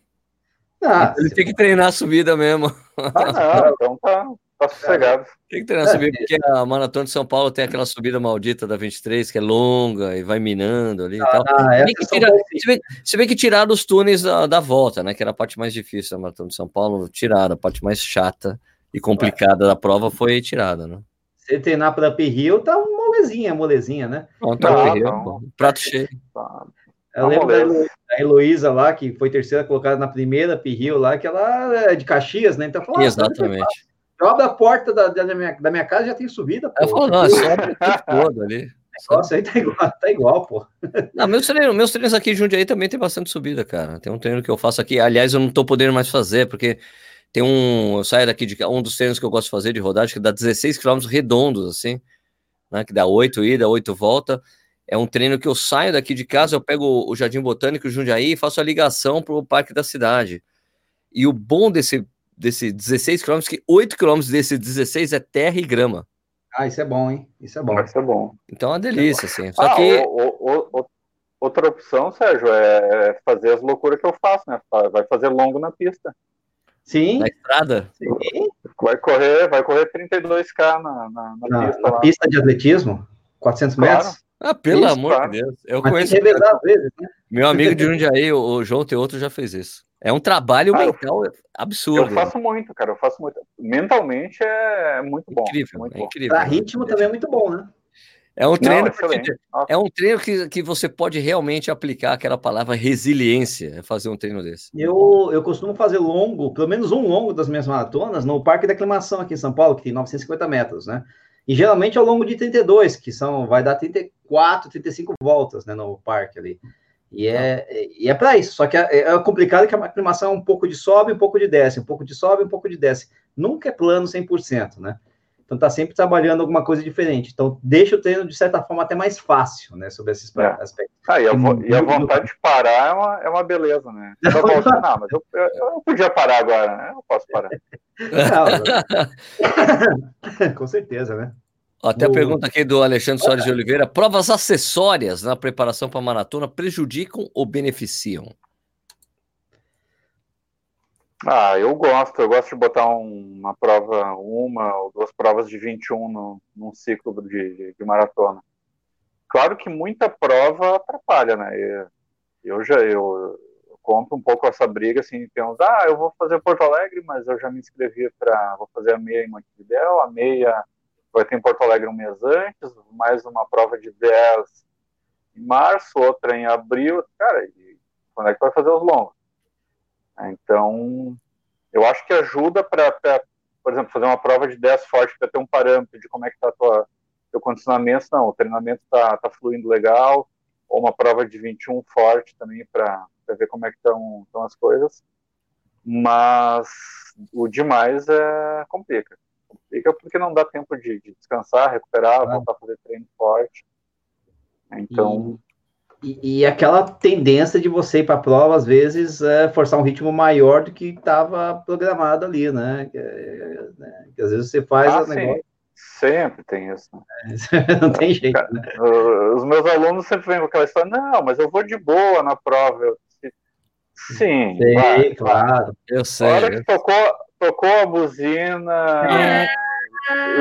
Ah, ele tem que treinar a subida mesmo.
Ah, não, então tá, tá sossegado.
Tem que treinar a subida, porque a maratona de São Paulo tem aquela subida maldita da 23, que é longa e vai minando ali ah, e tal. Ah, se, bem que tira, se, bem, se bem que tiraram os túneis da, da, volta, né? Que era a parte mais difícil da maratona de São Paulo, tiraram. A parte mais chata e complicada é. da prova foi tirada, né?
Se treinar para Rio, tá molezinha, molezinha, né?
Não, tá não, não. prato cheio. Tá.
Eu lembro da Heloísa lá, que foi terceira colocada na primeira Pirril lá, que ela é de Caxias, né? Então falou,
Exatamente.
Eu abro a porta da, da, minha, da minha casa já tem subida.
Pô. Eu falo, não, é tempo todo ali.
Nossa, aí tá igual, tá igual, pô.
Não, meus treinos, meus treinos aqui em Jundiaí também tem bastante subida, cara. Tem um treino que eu faço aqui, aliás, eu não tô podendo mais fazer, porque tem um. Eu saio daqui de um dos treinos que eu gosto de fazer de rodagem, que dá 16 quilômetros redondos, assim, né? Que dá 8 ida, 8 volta. É um treino que eu saio daqui de casa, eu pego o Jardim Botânico, Jundiaí, e faço a ligação para o Parque da Cidade. E o bom desse, desse 16 quilômetros, que 8 quilômetros desse 16 é terra e grama.
Ah, isso é bom, hein? Isso é bom. Isso
é bom.
Então é uma delícia, assim. Só ah, que...
O, o, o, outra opção, Sérgio, é, é fazer as loucuras que eu faço, né? Vai fazer longo na pista.
Sim. Na estrada?
Sim. Vai correr, vai correr 32K na, na, na,
na pista. Na lá. pista de atletismo? 400 claro. metros?
Ah, pelo isso, amor de Deus. Eu Mas conheço. Vezes, né? Meu amigo de Jundiaí, o João Teoto, já fez isso. É um trabalho ah, mental eu, absurdo.
Eu faço muito, cara. Eu faço muito. Mentalmente é muito bom.
Incrível,
muito
é bom. incrível.
Pra ritmo é. também é muito bom, né?
É um treino, Não, é um treino que, que você pode realmente aplicar aquela palavra resiliência, é fazer um treino desse.
Eu, eu costumo fazer longo, pelo menos um longo das minhas maratonas, no Parque da Aclimação aqui em São Paulo, que tem 950 metros, né? E geralmente ao longo de 32, que são, vai dar 34, 35 voltas, né, no parque ali. E é, e é para isso, só que é, é, complicado que a aclimação é um pouco de sobe, um pouco de desce, um pouco de sobe, um pouco de desce. Nunca é plano 100%, né? Então tá sempre trabalhando alguma coisa diferente. Então deixa o treino de certa forma até mais fácil, né, sobre esses é. aspectos.
Ah, e, a, e a vontade de parar é uma, é uma beleza, né? Eu volto, não, mas eu, eu, eu, podia parar agora, né? Eu posso parar.
Não, com certeza, né?
Até a pergunta aqui do Alexandre Soares de Oliveira: provas acessórias na preparação para maratona prejudicam ou beneficiam?
Ah, eu gosto, eu gosto de botar um, uma prova, uma ou duas provas de 21 no, num ciclo de, de, de maratona. Claro que muita prova atrapalha, né? Eu, eu já eu, eu conto um pouco essa briga, assim, temos, ah, eu vou fazer Porto Alegre, mas eu já me inscrevi para, vou fazer a meia em Montevidéu, a meia vai ter em Porto Alegre um mês antes, mais uma prova de 10 em março, outra em abril, cara, e quando é que vai fazer os longos? Então, eu acho que ajuda para, por exemplo, fazer uma prova de 10 forte para ter um parâmetro de como é que está o teu condicionamento, não, o treinamento está tá fluindo legal, ou uma prova de 21 forte também para ver como é que estão as coisas, mas o demais é complica. Complica porque não dá tempo de, de descansar, recuperar, voltar a fazer treino forte. Então,
e, e, aquela tendência de você ir para a prova, às vezes, é forçar um ritmo maior do que estava programado ali, né? Que, é, né? que, às vezes você faz ah, o negócio.
Sempre tem isso.
É, não tem jeito. Né?
Os meus alunos sempre vêm com aquela história: não, mas eu vou de boa na prova. Eu, sim,
sei, vai, claro.
Eu sei.
A hora que tocou, tocou a buzina, é.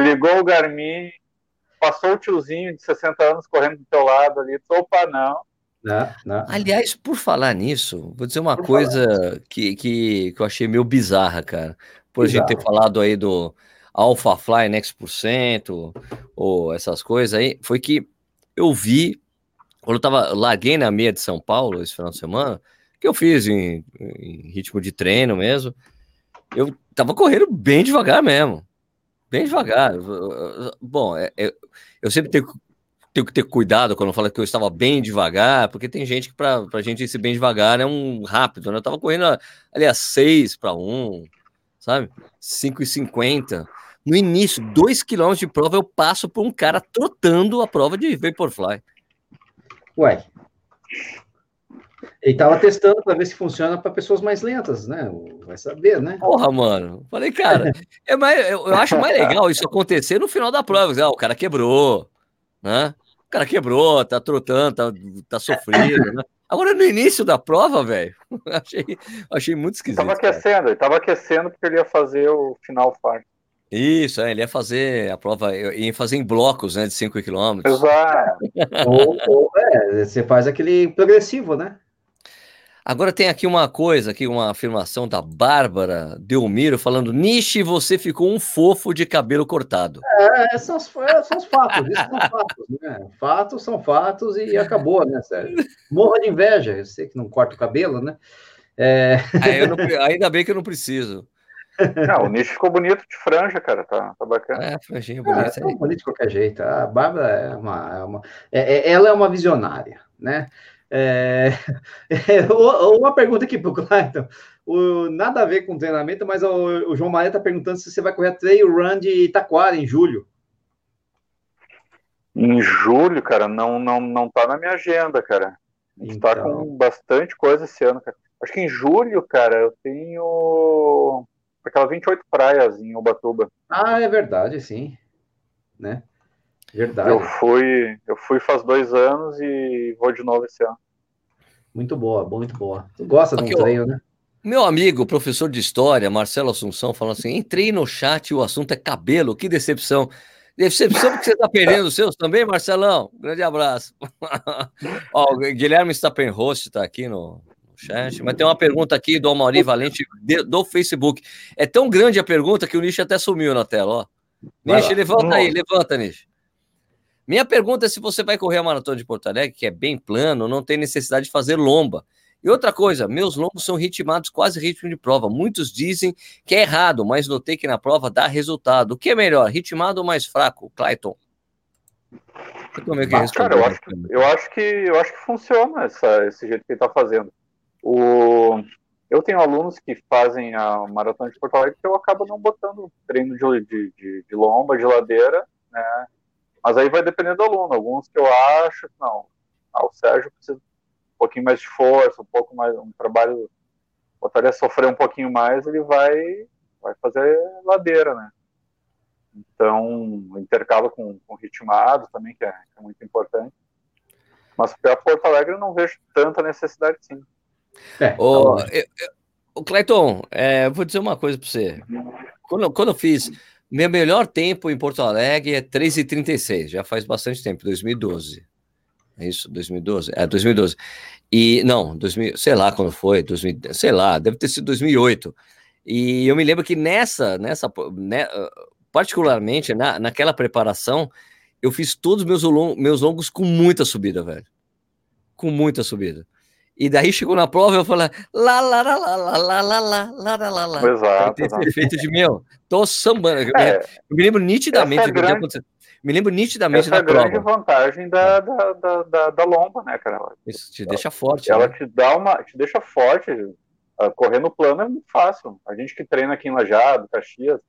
ligou o Garmin, passou o tiozinho de 60 anos correndo do teu lado ali, opa, não.
Não, não.
Aliás, por falar nisso, vou dizer uma por coisa que, que, que, eu achei meio bizarra, cara. Por Bizarro. a gente ter falado aí do Alpha Fly Next por cento, ou essas coisas aí, foi que eu vi quando eu tava, larguei na meia de São Paulo esse final de semana, que eu fiz em, em ritmo de treino mesmo, eu tava correndo bem devagar mesmo. Bem devagar. Bom, é, é, eu sempre tenho, tenho, que ter cuidado quando eu falo que eu estava bem devagar, porque tem gente que para a gente ir bem devagar é um rápido, né? Eu tava correndo ali a 6 para 1, sabe? 5 e 50. No início, 2 km de prova, eu passo por um cara trotando a prova de Vaporfly.
Ué. Ele tava testando para ver se funciona para pessoas mais lentas, né? Vai saber, né?
Porra, mano. Falei, cara, é mais, eu, acho mais legal isso acontecer no final da prova. Ah, o cara quebrou, né? O cara quebrou, tá trotando, tá, tá sofrendo, né? Agora, no início da prova, velho, achei, achei muito esquisito.
Tava aquecendo, cara. ele tava aquecendo porque ele ia fazer o final farm.
Isso, é, ele ia fazer a prova, ia fazer em blocos, né, de 5 km.
Exato.
ou, ou é, você faz aquele progressivo, né?
Agora tem aqui uma coisa, aqui uma afirmação da Bárbara Delmiro falando: Nishi, você ficou um fofo de cabelo cortado.
É, são, os, é, são os fatos, isso são fatos, né? Fatos são fatos e acabou, né, Sérgio? Morra de inveja, eu sei que não corta o cabelo, né?
É... É, não, ainda bem que eu não preciso.
Não, o Nishi ficou bonito de franja, cara, tá, tá bacana.
É, franjinha bonita. É, é bonito de qualquer jeito. A Bárbara é uma, é uma é, é ela é uma visionária, né? É, é, uma pergunta aqui para o Clayton. nada a ver com treinamento, mas o, o João Maria está perguntando se você vai correr a trail run de Itaquara em julho.
Em julho, cara, não não não tá na minha agenda, cara. A gente então... tá com bastante coisa esse ano, cara. Acho que em julho, cara, eu tenho aquelas 28 praias em Ubatuba.
Ah, é verdade, sim. Né?
Verdade. Eu fui, eu fui faz dois anos e vou de novo esse ano.
Muito boa, muito boa. Tu gosta Aqui, de um treino, né?
Meu amigo, professor de história, Marcelo Assunção, falou assim: entrei no chat e o assunto é cabelo, que decepção. Decepção porque você está perdendo os seus também, Marcelão? Grande abraço. Ó, o Guilherme Stappenhost está aqui no, no, chat, mas tem uma pergunta aqui do Amauri Valente de, do Facebook. É tão grande a pergunta que o Nish até sumiu na tela, ó. Nish, levanta aí, levanta, Nish. Minha pergunta é se você vai correr a maratona de Porto Alegre, que é bem plano, não tem necessidade de fazer lomba. E outra coisa, meus lombos são ritmados quase ritmo de prova. Muitos dizem que é errado, mas notei que na prova dá resultado. O que é melhor, ritmado ou mais fraco, Clayton?
Eu, ah, cara, eu acho, que, eu acho que eu acho que funciona essa, esse jeito que ele está fazendo. O, eu tenho alunos que fazem a maratona de Porto Alegre que eu acabo não botando treino de, de, de, de lomba, de ladeira, né? Mas aí vai depender do aluno. Alguns que eu acho, não. Ah, o Sérgio precisa um pouquinho mais de força, um pouco mais, um trabalho, botaria sofrer um pouquinho mais, ele vai, vai fazer ladeira, né? Então, intercala com, com ritmado também, que é, que é muito importante. Mas para Porto Alegre eu não vejo tanta necessidade, sim.
É, o, tá eu, eu, o Clayton, é, vou dizer uma coisa para você. Quando, quando eu fiz meu melhor tempo em Porto Alegre é 3h36, já faz bastante tempo, 2012. É isso, 2012? É, 2012. E, não, 2000, sei lá quando foi, 2000, sei lá, deve ter sido 2008. E eu me lembro que nessa, nessa né, particularmente na, naquela preparação, eu fiz todos os meus, meus longos com muita subida, velho. Com muita subida. E daí chegou na prova e eu falei, lá, lá, lá, lá, lá, lá, lá, lá, lá, lá, lá.
Exato.
Esse efeito de, meu, tô sambando. Eu, é, me, lembro nitidamente é do que aconteceu. Me lembro nitidamente
da prova. Essa é a grande vantagem da, da, da, da, da lomba, né, cara?
Isso te deixa forte.
Ela né? te dá uma, te deixa forte. correr no plano é muito fácil. A gente que treina aqui em Lajado, Caxias,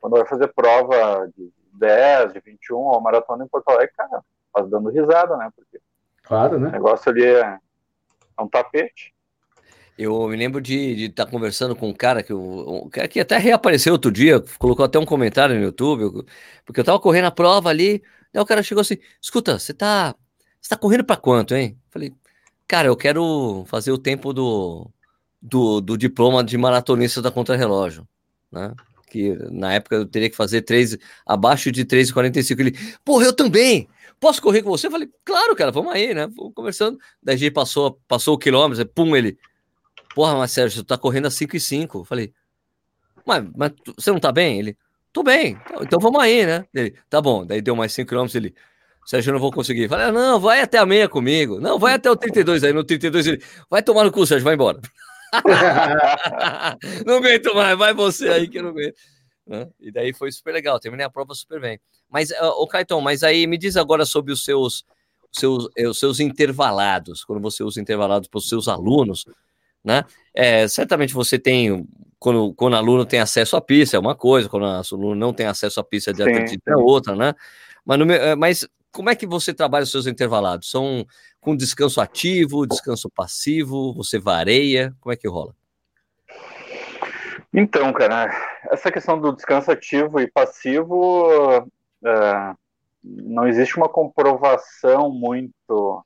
quando vai fazer prova de 10, de 21, ou maratona em Porto Alegre, cara, faz dando risada, né? Porque
claro, né?
O negócio ali é é um tapete.
Eu me lembro de estar tá conversando com um cara que, cara que até reapareceu outro dia, colocou até um comentário no YouTube, porque eu tava correndo a prova ali, daí o cara chegou assim: escuta, você tá, você tá correndo para quanto, hein? Falei, cara, eu quero fazer o tempo do, do, do diploma de maratonista da contrarrelógio, né? Que na época eu teria que fazer abaixo de 3,45. Ele, porra, eu também! Posso correr com você? Eu falei, claro, cara, vamos aí, né? Vamos conversando. Daí a gente passou, passou o quilômetro, pum, ele, porra, mas Sérgio, tu tá correndo a 5 e 5. Eu falei, mas, mas você não tá bem? Ele, tô bem, então, então vamos aí, né? Ele, tá bom. Daí deu mais 5 quilômetros, ele, Sérgio, eu não vou conseguir. Falei, ah, não, vai até a meia comigo. Não, vai até o 32. Aí no 32 ele, vai tomar no cu, Sérgio, vai embora. não aguento mais, vai você aí que eu não aguento. Né? E daí foi super legal, terminei a prova super bem. Mas, o uh, Caetano, mas aí me diz agora sobre os seus, seus, eh, os seus intervalados, quando você usa intervalados para os seus alunos, né? É, certamente você tem, quando, quando o aluno tem acesso à pista, é uma coisa, quando o aluno não tem acesso à pista de atletismo é outra, né? Mas, no, eh, mas como é que você trabalha os seus intervalados? São com descanso ativo, descanso passivo, você vareia, como é que rola?
Então, cara, essa questão do descanso ativo e passivo, é, não existe uma comprovação muito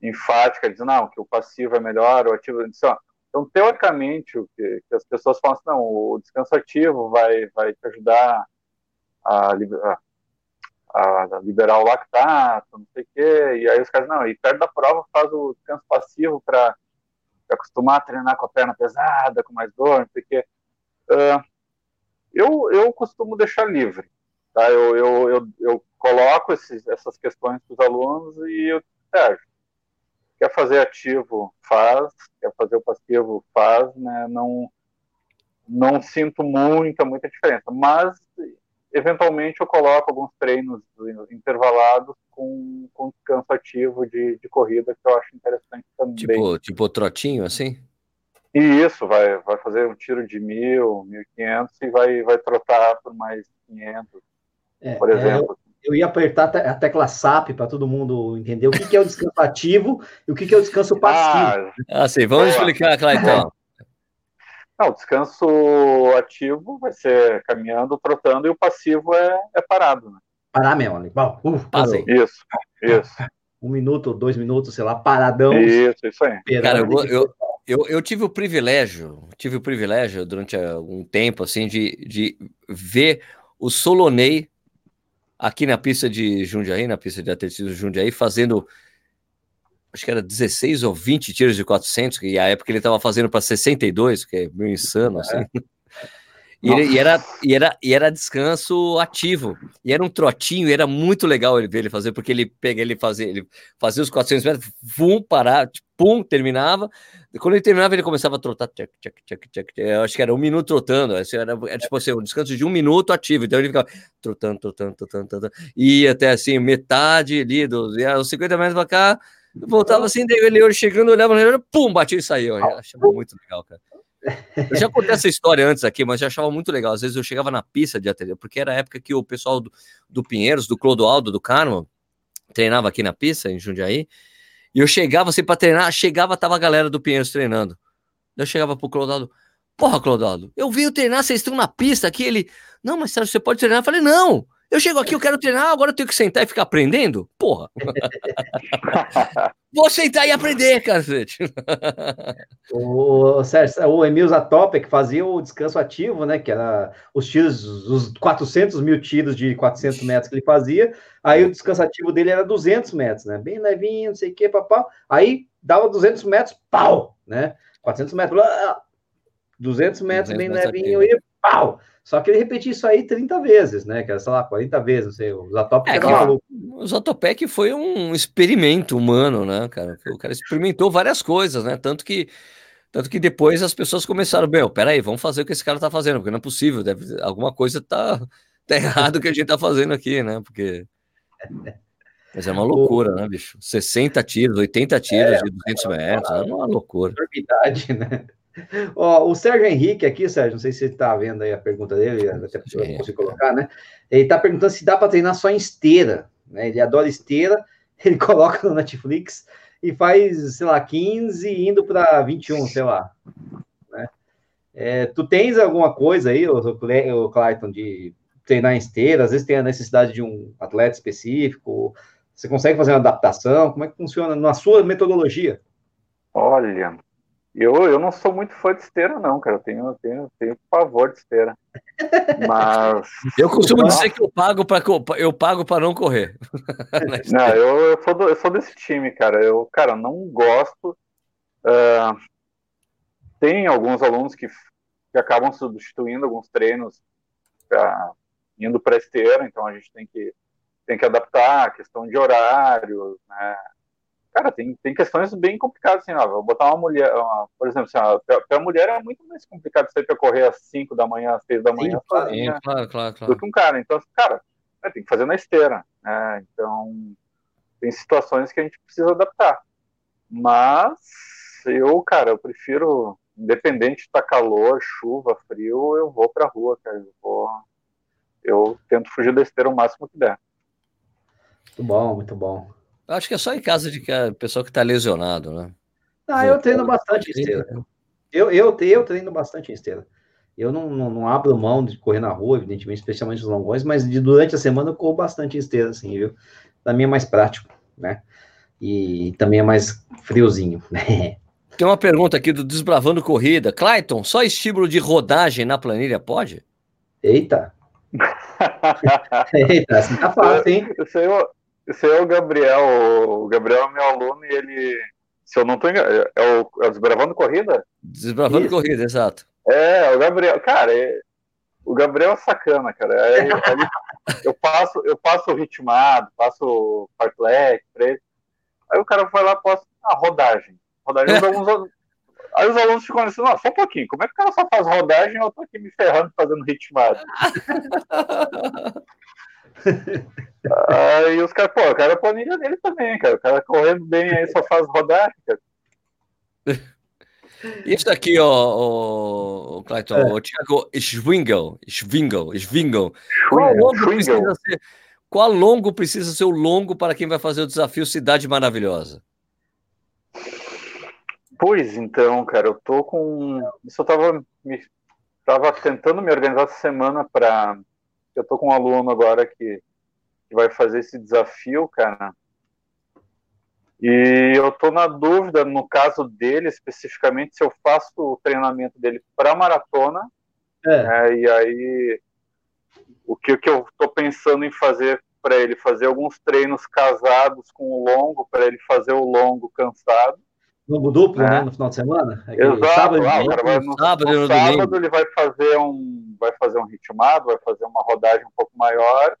enfática, dizendo não, que o passivo é melhor, o ativo. Então, teoricamente, o que, que, as pessoas falam assim, não, o descanso ativo vai, vai te ajudar a, a, a liberar o lactato, não sei o quê, e aí os caras, não, e perto da prova faz o descanso passivo para acostumar a treinar com a perna pesada, com mais dor, não sei o quê. Uh, eu, eu costumo deixar livre. Tá? Eu, eu, eu, eu coloco esses, essas questões para os alunos e eu, Sérgio, quer fazer ativo, faz, quer fazer o passivo, faz, né? Não, não sinto muita, muita diferença, mas eventualmente eu coloco alguns treinos intervalados com, com descanso ativo de, de corrida que eu acho interessante também.
Tipo, tipo trotinho, assim?
E isso, vai, vai fazer um tiro de mil, mil e quinhentos e vai, vai trotar por mais quinhentos, é, por é, exemplo.
É, eu, ia apertar a tecla SAP para todo mundo entender o que, que é o descanso ativo e o que, que é o descanso passivo.
Ah, ah sim, vamos explicar, Clayton. então.
Não, o descanso ativo vai ser caminhando, trotando, e o passivo é, é parado, né?
Parar mesmo, ali. Bom, uh,
Isso, isso.
Um minuto, dois minutos, sei lá, paradão.
Isso, isso aí.
Cara, eu, eu, eu, eu, tive o privilégio, tive o privilégio durante algum tempo, assim, de, de ver o Solonei aqui na pista de Jundiaí, na pista de atletismo de Jundiaí, fazendo, acho que era 16 ou 20 tiros de 400, e a época ele estava fazendo para 62, que é meio insano, assim. É. E, e, era, e, era, e era descanso ativo. E era um trotinho, e era muito legal ele ver ele fazer, porque ele pega, ele fazia, ele fazia os 400 metros, vum, parar, tipo, pum, terminava. Quando ele terminava, ele começava a trotar, tchac, tchac, tchac, tchac, Eu acho que era um minuto trotando. Era, era tipo assim, um descanso de um minuto ativo. Então ele ficava trotando, trotando, trotando, trotando. E até assim, metade ali, dos, os 50 metros pra cá, voltava assim, daí ele chegando, olhava, pum, batia e saiu. Eu achava muito legal, cara. Eu já contei essa história antes aqui, mas já achava muito legal. Às vezes eu chegava na pista de ateliê, porque era a época que o pessoal do, do Pinheiros, do Clodoaldo, do Carmo, treinava aqui na pista, em Jundiaí, e eu chegava assim para treinar, chegava, tava a galera do Pinheiros treinando. Eu chegava pro Clodoaldo, porra, Clodoaldo, eu venho treinar, vocês estão na pista aqui, ele, não, mas Sérgio, você pode treinar? Eu falei, não, eu chego aqui, eu quero treinar, agora eu tenho que sentar e ficar aprendendo? Porra. Vou sentar e aprender, cacete.
o, Sérgio, o Emil Zatopek fazia o descanso ativo, né? Que era os tiros, os 400 mil tiros de 400 metros que ele fazia. Aí o descanso ativo dele era 200 metros, né? Bem levinho, não sei o que, papá. Aí dava 200 metros, pau, né? 400 metros, 200 metros 200 bem metros levinho aqui. e pau. Só que ele repetia isso aí 30 vezes, né? Que era, sei lá, 40 vezes, não sei. O Zatopek é, era maluco.
O Zatopek foi um experimento humano, né, cara? O cara experimentou várias coisas, né? Tanto que tanto que depois as pessoas começaram, meu, peraí, vamos fazer o que esse cara tá fazendo, porque não é possível, deve, alguma coisa tá, tá errado o que a gente tá fazendo aqui, né? Porque. Mas é uma loucura, né, bicho? 60 tiros, 80 tiros é, de 200 metros, é uma loucura.
Enormidade, né? Ó, o Sérgio Henrique aqui, Sérgio, não sei se você está vendo aí a pergunta dele, até para você colocar, né? Ele está perguntando se dá para treinar só em esteira, né? Ele adora esteira, ele coloca no Netflix e faz, sei lá, 15 indo para 21, sei lá. Né? É, tu tens alguma coisa aí, o, o Clayton, de treinar em esteira? Às vezes tem a necessidade de um atleta específico, você consegue fazer uma adaptação? Como é que funciona na sua metodologia?
Olha, eu, eu não sou muito fã de esteira, não, cara. Eu tenho, tenho, tenho pavor de esteira. Mas.
Eu costumo dizer que eu pago para eu pago para não correr.
não, eu, eu, sou do, eu sou desse time, cara. Eu, cara, não gosto. Uh, tem alguns alunos que, que acabam substituindo alguns treinos pra, indo para esteira, então a gente tem que tem que adaptar a questão de horário, né? Cara, tem, tem questões bem complicadas, assim, ó, vou botar uma mulher, uma, por exemplo, assim, para a mulher é muito mais complicado sair para correr às 5 da manhã, às 6 da manhã, Sim, sozinha, claro, claro, claro. do que um cara. Então, cara, é, tem que fazer na esteira, né? Então, tem situações que a gente precisa adaptar. Mas eu, cara, eu prefiro, independente de estar tá calor, chuva, frio, eu vou para a rua, cara. Eu, vou, eu tento fugir da esteira o máximo que der.
Muito bom, muito bom.
Eu acho que é só em casa de que a pessoa que está lesionado, né?
Ah, eu treino bastante em esteira. Eu, eu, eu treino bastante em esteira. Eu não, não, não, abro mão de correr na rua, evidentemente, especialmente os longões, mas de, durante a semana eu corro bastante em esteira, assim, viu? Para mim é mais prático, né? E também é mais friozinho, né?
Tem uma pergunta aqui do Desbravando Corrida. Clayton, só estímulo de rodagem na planilha pode?
Eita! Eita, assim tá fácil, hein?
Aí, é esse é o Gabriel. O Gabriel é meu aluno e ele, se eu não tô enganado, é o, é o Desbravando Corrida?
Desbravando Isso. Corrida, exato.
É, o Gabriel. Cara, é, o Gabriel é sacana, cara. É, eu, passo, eu passo ritmado, passo fartlek pra ele. Aí o cara vai lá e posta a rodagem. Rodagem, os alunos, Aí os alunos ficam assim, só um pouquinho, como é que o cara só faz rodagem e eu tô aqui me ferrando fazendo ritmado? aí os caras, pô, o cara é a planilha dele também, cara. O cara correndo bem aí só faz rodagem, cara.
Isso aqui, ó, o, o Clayton, é. o Thiago Schwingel, Schwingel, Schwingel. Qual longo, precisa ser, qual longo precisa ser o longo para quem vai fazer o desafio Cidade Maravilhosa?
Pois então, cara, eu tô com. Isso eu tava, me... tava tentando me organizar essa semana para. Eu tô com um aluno agora que, que vai fazer esse desafio, cara. E eu tô na dúvida, no caso dele especificamente, se eu faço o treinamento dele para maratona. É. É, e aí, o que, que eu tô pensando em fazer para ele? Fazer alguns treinos casados com o longo, para ele fazer o longo cansado
Longo duplo, né? É. No final de semana?
É Exato. Sábado, ah, cara vai, no, sábado, no, no sábado ele vai fazer um vai fazer um ritmado, vai fazer uma rodagem um pouco maior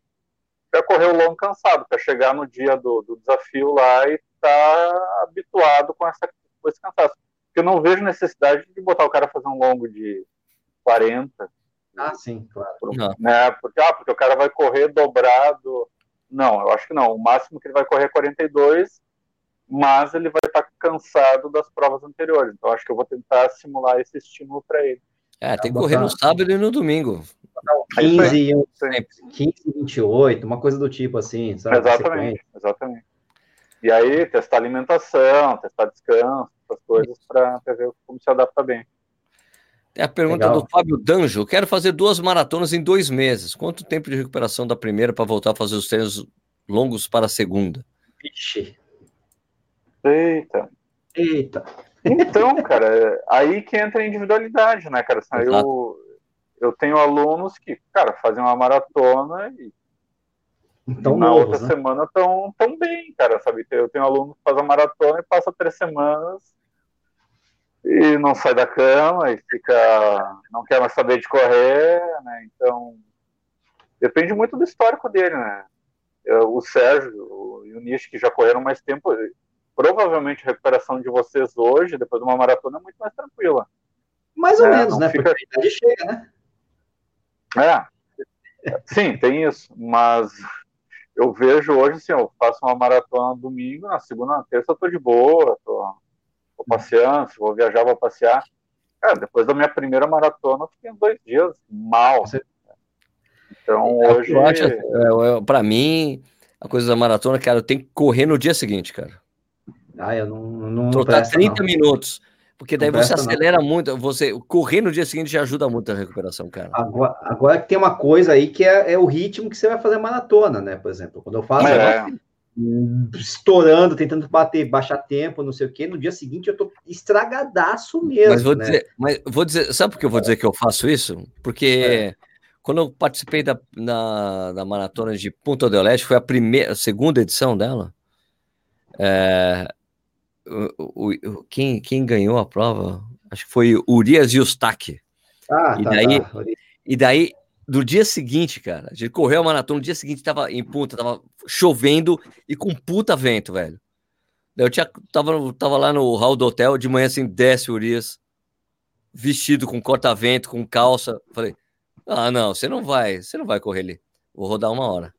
para correr o longo cansado, para chegar no dia do, do desafio lá e estar tá habituado com, essa, com esse cansaço. Porque eu não vejo necessidade de botar o cara fazer um longo de 40.
Ah, sim, claro.
Por, né? porque, ah, porque o cara vai correr dobrado. Não, eu acho que não. O máximo que ele vai correr é 42 mas ele vai estar cansado das provas anteriores. Então, acho que eu vou tentar simular esse estímulo para ele.
É, tem que correr no sábado e no domingo.
15, 15, 28, uma coisa do tipo assim, sabe?
Exatamente, exatamente. E aí, testar alimentação, testar descanso, essas coisas para ver como se adapta bem.
Tem a pergunta Legal. do Fábio Danjo. Quero fazer duas maratonas em dois meses. Quanto tempo de recuperação da primeira para voltar a fazer os treinos longos para a segunda?
Vixe,
Eita.
Eita.
Então, cara, aí que entra a individualidade, né, cara? Assim, eu, eu tenho alunos que, cara, fazem uma maratona e, então, na novos, outra né? semana estão tão bem, cara, sabe? Eu tenho aluno que faz a maratona e passa três semanas e não sai da cama e fica, não quer mais saber de correr, né? Então, depende muito do histórico dele, né? O Sérgio e o Nish, que já correram mais tempo, provavelmente a recuperação de vocês hoje, depois de uma maratona, é muito mais tranquila.
Mais ou é, menos, né? Fica... Porque a idade chega, né?
É. Sim, tem isso. Mas eu vejo hoje, assim, eu faço uma maratona domingo, na segunda, na terça eu tô de boa, tô, tô passeando, se vou viajar, vou passear. Cara, depois da minha primeira maratona, eu fiquei dois dias mal. Então, é, hoje...
É, para mim, a coisa da maratona, cara, eu tenho que correr no dia seguinte, cara.
Ah, eu não. não
Trocar 30 não. minutos. Porque daí não você acelera não. muito, você correr no dia seguinte já ajuda muito a recuperação, cara.
Agora, agora tem uma coisa aí que é, é, o ritmo que você vai fazer maratona, né? Por exemplo, quando eu faço é. estourando, tentando bater, baixar tempo, não sei o quê, no dia seguinte eu tô estragadaço mesmo.
Mas vou
né?
dizer, mas vou dizer, sabe por que eu vou dizer que eu faço isso? Porque é. quando eu participei da, na, da maratona de Punta del Este, foi a primeira, a segunda edição dela. É, o, o, quem, quem ganhou a prova, acho que foi Urias Yustak. Ah, e, tá, daí, tá. e daí, do dia seguinte, cara, a gente correu a maratona, no dia seguinte tava em punta, tava chovendo e com puta vento, velho. Eu tinha, tava, tava lá no hall do hotel, de manhã assim, desce o Urias, vestido com corta-vento, com calça. Falei, ah, não, você não vai, você não vai correr ali. Vou rodar uma hora.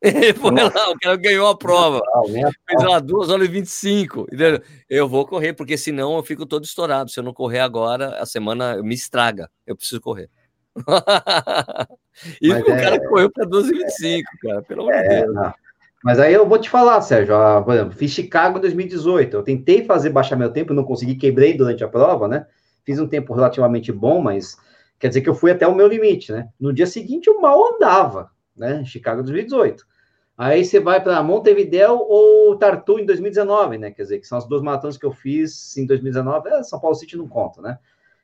Ele foi lá, o cara ganhou a prova. Fez lá 2 horas e 25. Entendeu? Eu vou correr, porque senão eu fico todo estourado. Se eu não correr agora, a semana me estraga. Eu preciso correr. e Mas o é... cara correu para 12 e 25, cara, pelo amor de é, Deus. Não.
Mas aí eu vou te falar, Sérgio, por exemplo, fiz Chicago em 2018. Eu tentei fazer baixar meu tempo, não consegui, quebrei durante a prova, né? Fiz um tempo relativamente bom, mas quer dizer que eu fui até o meu limite, né? No dia seguinte eu mal andava, né? Chicago 2018. Aí você vai para Montevideo ou Tartu em 2019, né? Quer dizer, que são as duas maratonas que eu fiz em 2019. É, São Paulo City não conta, né?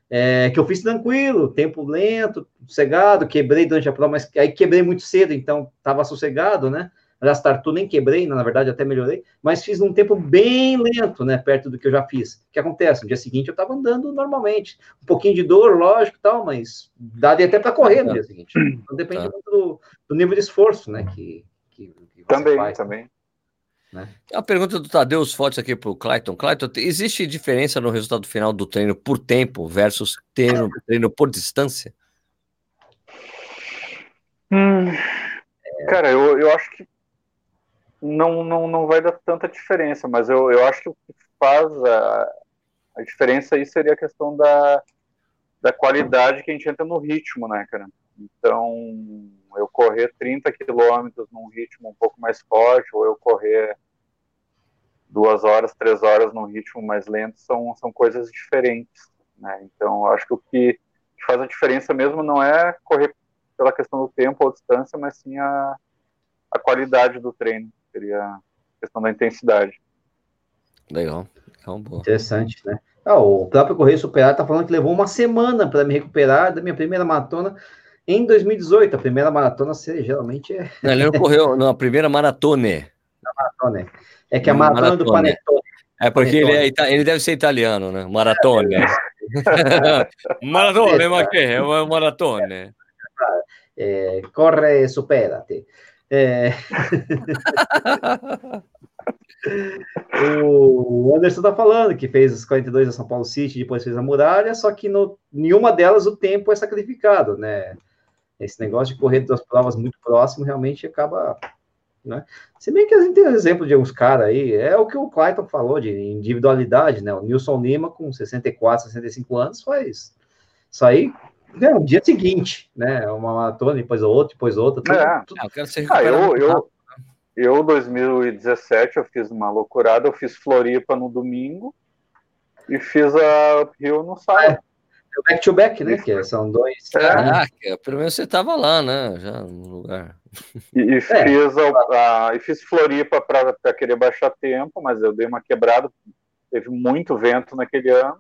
É, que eu fiz tranquilo, tempo lento, sossegado, quebrei durante a prova, mas aí quebrei muito cedo, então estava sossegado, né? Aliás, Tartu nem quebrei, na verdade até melhorei, mas fiz num tempo bem lento, né? Perto do que eu já fiz. O que acontece? No dia seguinte eu estava andando normalmente. Um pouquinho de dor, lógico, tal, mas daria até para correr no dia seguinte. Então depende tá. muito do, do, nível de esforço, né? Que, que, que
também, faz, também.
Né? A pergunta do Tadeu os Fortes aqui para o Clayton. Clayton, existe diferença no resultado final do treino por tempo versus treino, treino por distância?
Hum, cara, eu, eu acho que não, não, não vai dar tanta diferença, mas eu, eu acho que o que faz a, a diferença aí seria a questão da, da qualidade que a gente entra no ritmo, né, cara? Então, eu correr 30 quilômetros num ritmo um pouco mais forte, ou eu correr duas horas, três horas num ritmo mais lento, são, são coisas diferentes, né? Então, acho que o que faz a diferença mesmo não é correr pela questão do tempo ou distância, mas sim a, a qualidade do treino seria a questão da intensidade.
Legal. Então, bom.
Interessante, né? Ah, o próprio Correio Superar está falando que levou uma semana para me recuperar da minha primeira maratona em 2018. A primeira maratona geralmente é.
Não, ele não correu, não, a primeira maratona.
maratona. É que a maratona, maratona. do Panetone.
É porque ele, é, ele deve ser italiano, né? Maratona. maratona, ma che? Maratona.
É, corre, supera-te. É... o Anderson tá falando que fez os 42 da São Paulo City, depois fez a muralha, só que no, nenhuma delas o tempo é sacrificado, né? Esse negócio de correr das provas muito próximo realmente acaba. Né? Se bem que a gente tem um exemplo de alguns caras aí, é o que o Clayton falou de individualidade, né? O Nilson Lima, com 64, 65 anos, faz isso aí é, no dia seguinte, né? Uma maratona, depois outra, depois outra. Tudo,
é.
tudo.
Ah, eu quero ser ah, eu, eu, eu, 2017, eu fiz uma loucurada, eu fiz Floripa no domingo e fiz a Rio no sábado.
É, back to back, né? Que são dois.
É. pelo menos você estava lá, né? Já no lugar.
E, e é. fiz, a, a, e fiz Floripa para querer baixar tempo, mas eu dei uma quebrada. Teve muito vento naquele ano.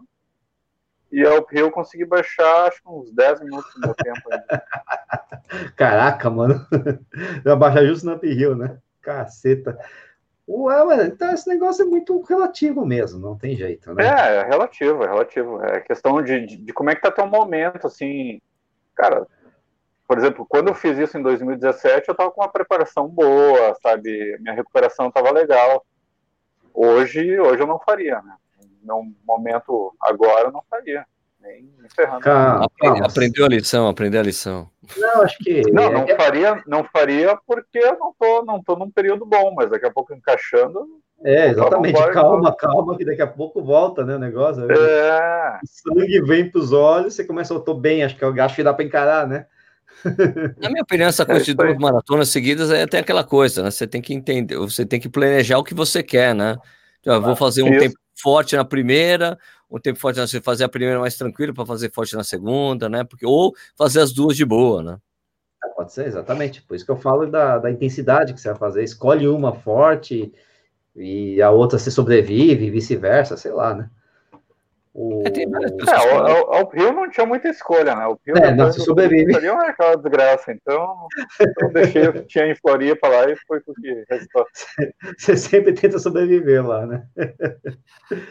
E ao Rio eu consegui baixar, acho que uns 10 minutos do meu tempo. Ainda.
Caraca, mano. Vai baixar justo no Rio, né? Caceta. Ué, mas, então esse negócio é muito relativo mesmo, não tem jeito, né?
É, é relativo, é relativo. É questão de, de, de como é que tá teu momento, assim. Cara, por exemplo, quando eu fiz isso em 2017, eu tava com uma preparação boa, sabe? Minha recuperação tava legal. Hoje, hoje eu não faria, né? Meu momento agora, eu não faria. Nem.
Calma, aprendeu a lição, aprendeu a lição.
Não, acho que. Não, não é... faria, não faria porque eu não tô, não tô num período bom, mas daqui a pouco encaixando.
É, exatamente. Calma, calma, que daqui a pouco volta, né? O negócio.
É.
O sangue vem para os olhos, você começa, eu tô bem, acho que eu acho que dá para encarar, né?
Na minha opinião, essa coisa é de duas maratonas seguidas é até aquela coisa, né? Você tem que entender, você tem que planejar o que você quer, né? Eu vou fazer um Isso. tempo forte na primeira, um tempo forte na segunda, fazer a primeira mais tranquilo para fazer forte na segunda, né? Porque, ou fazer as duas de boa, né?
É, pode ser, exatamente. Por isso que eu falo da, da intensidade que você vai fazer. Escolhe uma forte e a outra se sobrevive, e vice-versa, sei lá, né?
O... É, é o, o, o, Rio não tinha muita escolha, né? O Rio
é, não se sobrevive.
Ali é aquela desgraça, então eu deixei, tinha em Floripa lá e foi o que restou.
Você sempre tenta sobreviver lá, né?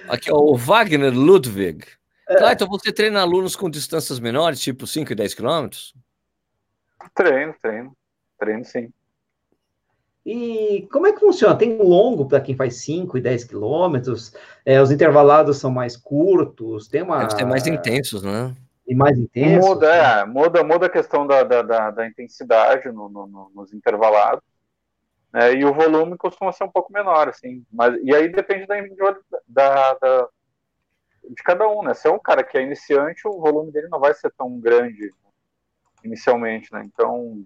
Aqui, ó, o Wagner Ludwig. É. Clayton, você treina alunos com distâncias menores, tipo 5 e 10 quilômetros?
Treino, treino. Treino sim.
E como é que funciona? Tem longo para quem faz 5 e 10 quilômetros? É, os intervalados são mais curtos? Tem uma...
Deve ser mais intensos, né?
E mais intensos?
Muda, né? é, muda, muda a questão da, da, da, da intensidade no, no, nos intervalados. Né? E o volume costuma ser um pouco menor, assim. Mas, e aí depende da, da, da, de cada um, né? Se é um cara que é iniciante, o volume dele não vai ser tão grande inicialmente, né? Então,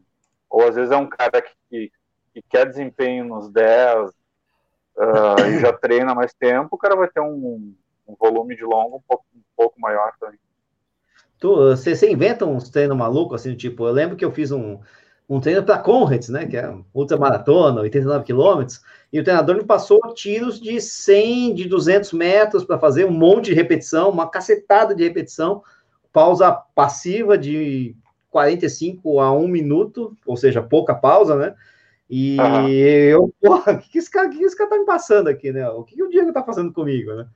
ou às vezes é um cara que, que que quer desempenho nos 10 uh, ah, e já treina mais tempo, o cara vai ter um, um volume de longo um pouco, um pouco maior também.
Tu, você, você inventa uns treinos malucos, assim, tipo, eu lembro que eu fiz um, um treino para Conrads, né, que é ultramaratona, 89 quilômetros, e o treinador me passou tiros de 100, de 200 metros para fazer um monte de repetição, uma cacetada de repetição, pausa passiva de 45 a 1 minuto, ou seja, pouca pausa, né, e uhum. eu, porra, o que, que, esse cara, que esse cara tá me passando aqui, né? O que, que o Diego tá fazendo comigo, né?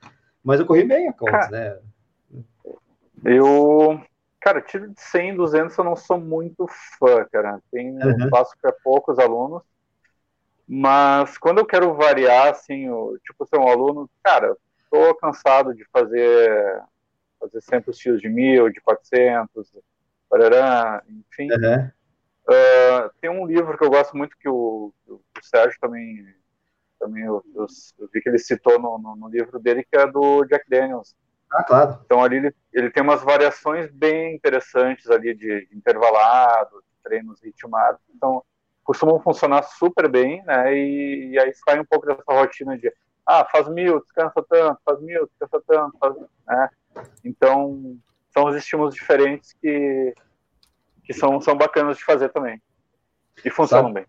Mas eu corri bem a conta, né?
Eu, cara, tiro de 100, 200 eu não sou muito fã, cara. Tem, uhum. faço para poucos alunos. Mas quando eu quero variar, assim, o, tipo, ser um aluno, cara, tô cansado de fazer, fazer sempre os tiros de mil, de 400, parará, enfim. Uhum. Uh, tem um livro que eu gosto muito que o, o Sérgio também, também eu, eu, eu, vi que ele citou no, no, no, livro dele, que é do Jack Daniels.
Ah, claro.
Então ali ele, ele tem umas variações bem interessantes ali de, de intervalado, treinos ritmados. Então costumam funcionar super bem, né? E, e, aí sai um pouco dessa rotina de ah, faz mil, descansa tanto, faz mil, descansa tanto, faz, né? Então são os estímulos diferentes que que são, são bacanas de fazer também. E funcionam
sabe,
bem.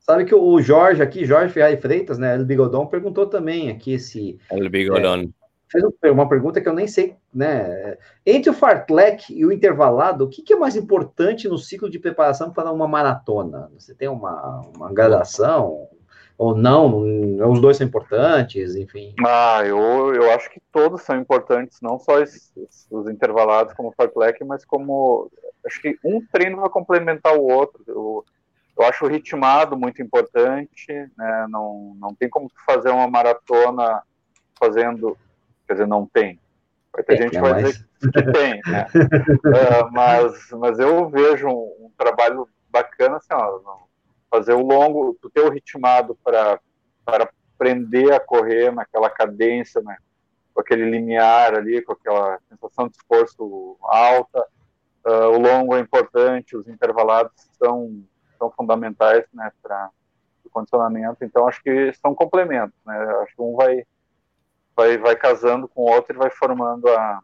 Sabe que o Jorge aqui, Jorge Ferrari Freitas, né, El Bigodon, perguntou também aqui se...
El Bigodon. É,
fez uma pergunta que eu nem sei, né? Entre o fartlek e o intervalado, o que, que, é mais importante no ciclo de preparação para uma maratona? Você tem uma, uma gradação? Ou não? Os dois são importantes, enfim.
Ah, eu, eu acho que todos são importantes, não só os, os intervalados como o fartlek, mas como acho que um treino vai complementar o outro. Eu, eu acho o ritmado muito importante, né? Não, não tem como fazer uma maratona fazendo, quer dizer, não tem. Vai ter é, gente que vai mais... dizer que tem, né? uh, mas, mas eu vejo um, um, trabalho bacana, assim, ó, fazer o longo, tu ter o ritmado para para aprender a correr naquela cadência, né? com aquele limiar ali, com aquela sensação de esforço alta, Uh, o longo é importante, os intervalados são, são fundamentais né, para o condicionamento, então acho que são complementos, né? Acho que um vai, vai, vai casando com o outro e vai formando a,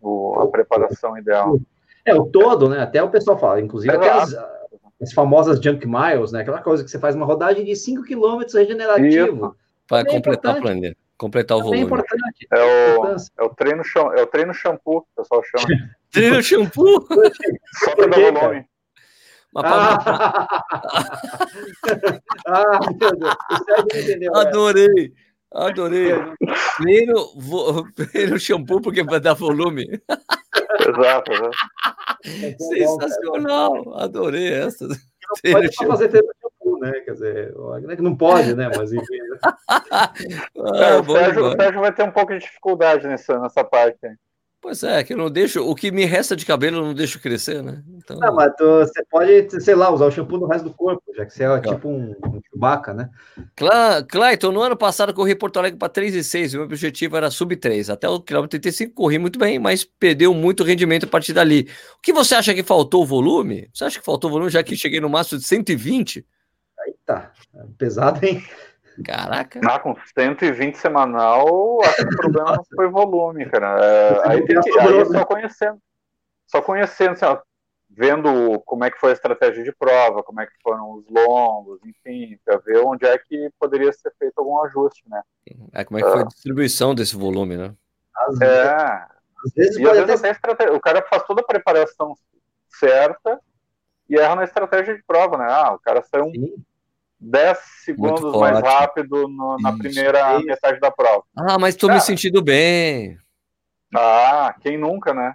o, a preparação ideal.
É, o todo, né? Até o pessoal fala, inclusive até as, as, famosas junk miles, né? Aquela coisa que você faz uma rodagem de 5 km regenerativo.
Para completar a planilha completar o volume. É
importante. É o, é o treino é o treino shampoo, que o pessoal chama.
treino shampoo?
Só para dar volume.
Ah, ah, meu Deus.
Entendeu, adorei, adorei. Treino, vo... treino shampoo porque vai dar volume.
Exato, né?
Sensacional, adorei essa.
Não pode fazer treino né? Quer dizer, é não pode, né? Mas enfim. Né?
ah, é, o, Sérgio, o, Sérgio, vai ter um pouco de dificuldade nessa, nessa parte.
Pois é, que eu não deixo, o que me resta de cabelo eu não deixo crescer, né?
Então... Não, mas tu, você pode, sei lá, usar o shampoo no resto do corpo, já que você é tipo um, um Chewbacca, né?
Clá, Clayton, no ano passado corri Porto Alegre para 3 e 6, o meu objetivo era sub 3. Até o quilômetro 35 corri muito bem, mas perdeu muito rendimento a partir dali. O que você acha que faltou o volume? Você acha que faltou volume já que cheguei no máximo de 120?
Eita, pesado, hein?
Caraca.
Ah, com 120 semanal, acho que o problema não foi volume, cara. É, aí, tem que, aí só conhecendo, só conhecendo, assim, ó, vendo como é que foi a estratégia de prova, como é que foram os longos, enfim, para ver onde é que poderia ser feito algum ajuste, né?
É, como é que foi a ah. distribuição desse volume, né?
Às é, às vezes, e às vezes até estratégia, o cara faz toda a preparação certa e erra na estratégia de prova, né? Ah, o cara saiu um 10 segundos mais rápido no, na primeira isso. metade da prova.
Ah, mas estou me sentindo bem.
Ah, quem nunca, né?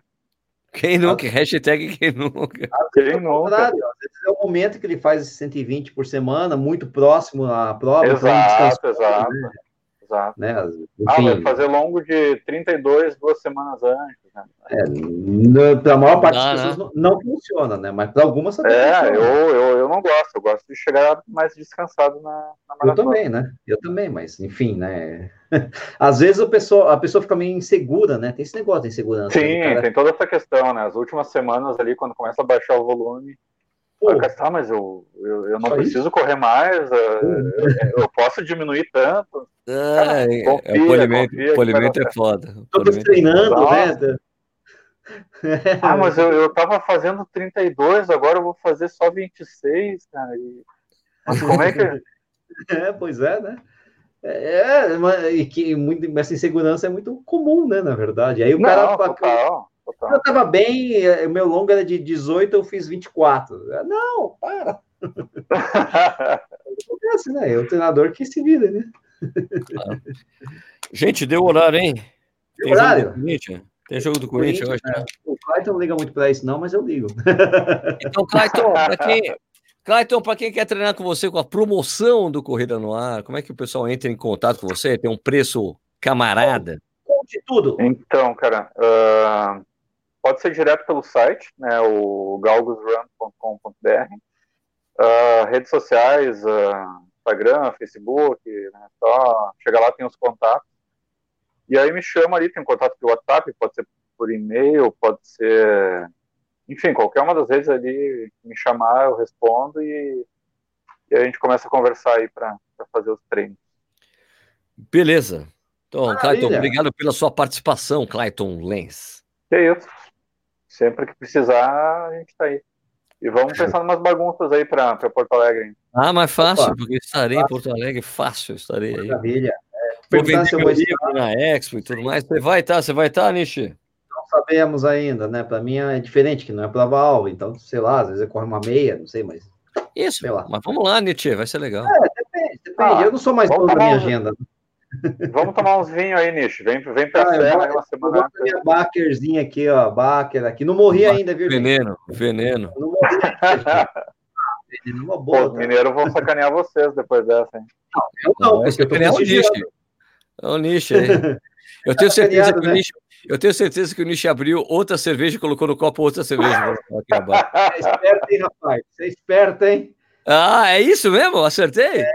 Quem nunca? Hashtag quem nunca.
Quem nunca? É o momento que ele faz 120 por semana, muito próximo à prova.
Exato, exato. Né? Exato. Né? Ah, vai fazer longo de 32, duas semanas antes. Né?
É, para a maior parte das pessoas né? não, não, funciona, né? Mas para algumas
É, eu, eu, eu não gosto, eu gosto de chegar mais descansado na,
na Eu também, né? Eu também, mas enfim, né? Às vezes a pessoa, a pessoa fica meio insegura, né? Tem esse negócio de insegurança.
Sim, cara... tem toda essa questão, né? As últimas semanas ali, quando começa a baixar o volume, Pô, ah, mas eu, eu, eu não preciso isso? correr mais, eu, eu, posso diminuir tanto.
Ah, é, confia, é, o polimento, confia, polimento é foda.
Todos treinando, né?
Ah, mas eu, eu tava fazendo 32, agora eu vou fazer só 26, cara. E... Mas como é que.
É, pois é, né? É, é e que muito, essa insegurança é muito comum, né, na verdade. Aí o não, cara. Total. Total. Eu tava bem, o meu longo era de 18, eu fiz 24. Não, para. Acontece, né? É o treinador que se vira, né?
Gente, deu horário, hein?
Tem horário?
Jogo Tem jogo do Corinthians, hoje, né?
O Clayton não liga muito para isso, não, mas eu ligo.
Então, Clayton, para quem, Clayton, para quem quer treinar com você com a promoção do Corrida no Ar, como é que o pessoal entra em contato com você? Tem um preço camarada?
Conte tudo.
Então, cara, uh, Pode ser direto pelo site, né, o galgosrun.com.br, uh, ah, redes sociais, uh, Instagram, Facebook, né, só chega lá, tem os contatos. E aí me chama ali, tem um contato pelo WhatsApp, pode ser por e-mail, pode ser. Enfim, qualquer uma das redes ali me chamar, eu respondo e, e a gente começa a conversar aí para fazer os treinos.
Beleza. Então, Clayton, obrigado pela sua participação, Clayton Lenz.
É isso. Sempre que precisar, a gente está aí. E vamos pensar em umas bagunças aí para Porto Alegre.
Ah, mas fácil, Opa, porque estarei fácil. em Porto Alegre, fácil estarei aí.
Maravilha.
É, Vou vender meu livro na Expo e tudo mais. Você vai estar, tá, você vai estar, tá, Nishi?
Não sabemos ainda, né? Para mim é diferente, que não é prova-alvo, então, sei lá, às vezes eu corro uma meia, não sei, mas...
Isso, mas vamos lá, Nietzsche, vai ser legal.
É, depende, depende. Ah, eu não sou mais dono da minha agenda.
Vamos tomar uns vinhos aí, Nicho. Vem, vem pra ah, serra uma semana.
Vou minha Bakerzinha aqui, ó. Baker aqui. Não morri ainda, viu?
Veneno, veneno. Não morri
veneno uma boa. Os mineiros vão sacanear vocês depois dessa, hein?
Não, eu não, porque eu tô o nicho. É o nicho aí. Eu tenho certeza que o nicho. Eu tenho certeza que o Nishi abriu outra cerveja e colocou no copo outra cerveja.
Você é esperto, hein, rapaz? Você é esperto, hein?
Ah, é isso mesmo? Acertei? É.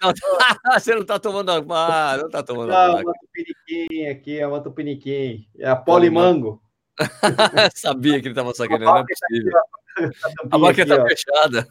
Não, você não está tomando ah, não está tomando
Não, uma tupiniquim aqui, é uma tupiniquim. É a polimango.
Sabia que ele estava sacaneando, não é possível. A máquina está fechada.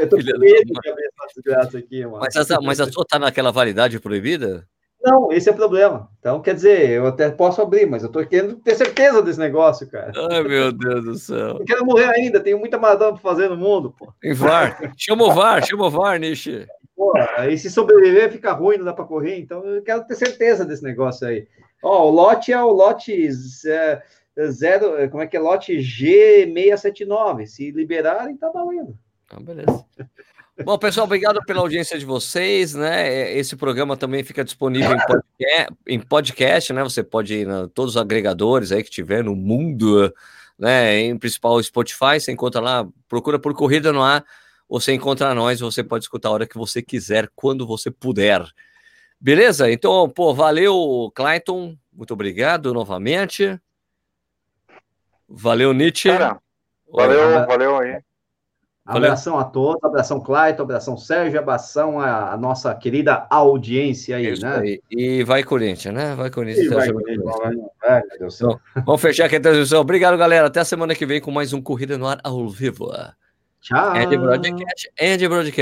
Eu tô com medo de abrir essa desgraça aqui, mano.
Mas, essa, mas a sua está naquela validade proibida?
Não, esse é o problema. Então, quer dizer, eu até posso abrir, mas eu tô querendo ter certeza desse negócio, cara.
Ai, meu Deus do céu.
Eu quero morrer ainda, tenho muita madame pra fazer no mundo, pô.
Em VAR. Chama o VAR, chama o VAR, Nishi.
Pô, aí se sobreviver fica ruim, não dá para correr, então eu quero ter certeza desse negócio aí. Ó, o lote é o lote é, zero, como é que é? Lote G679. Se liberarem, tá valendo.
Ah, beleza. Bom, pessoal, obrigado pela audiência de vocês, né? Esse programa também fica disponível em podcast, em podcast né? Você pode ir em todos os agregadores aí que tiver no mundo, né? Em principal Spotify, você encontra lá, procura por Corrida no Ar, você encontra nós, você pode escutar a hora que você quiser, quando você puder. Beleza? Então, pô, valeu, Clayton, muito obrigado novamente. Valeu, Nietzsche. Cara,
valeu, valeu aí.
Abração a todos, abração Clayton, abração Sérgio, abração a, a nossa querida audiência aí, Isso né? Aí.
E vai Corinthians, né? Vai Corinthians. Vai, Corinthians. Vai, então, vamos fechar aqui a transmissão. Obrigado, galera. Até a semana que vem com mais um Corrida no Ar ao vivo.
Tchau.
End Broadcast. End Broadcast.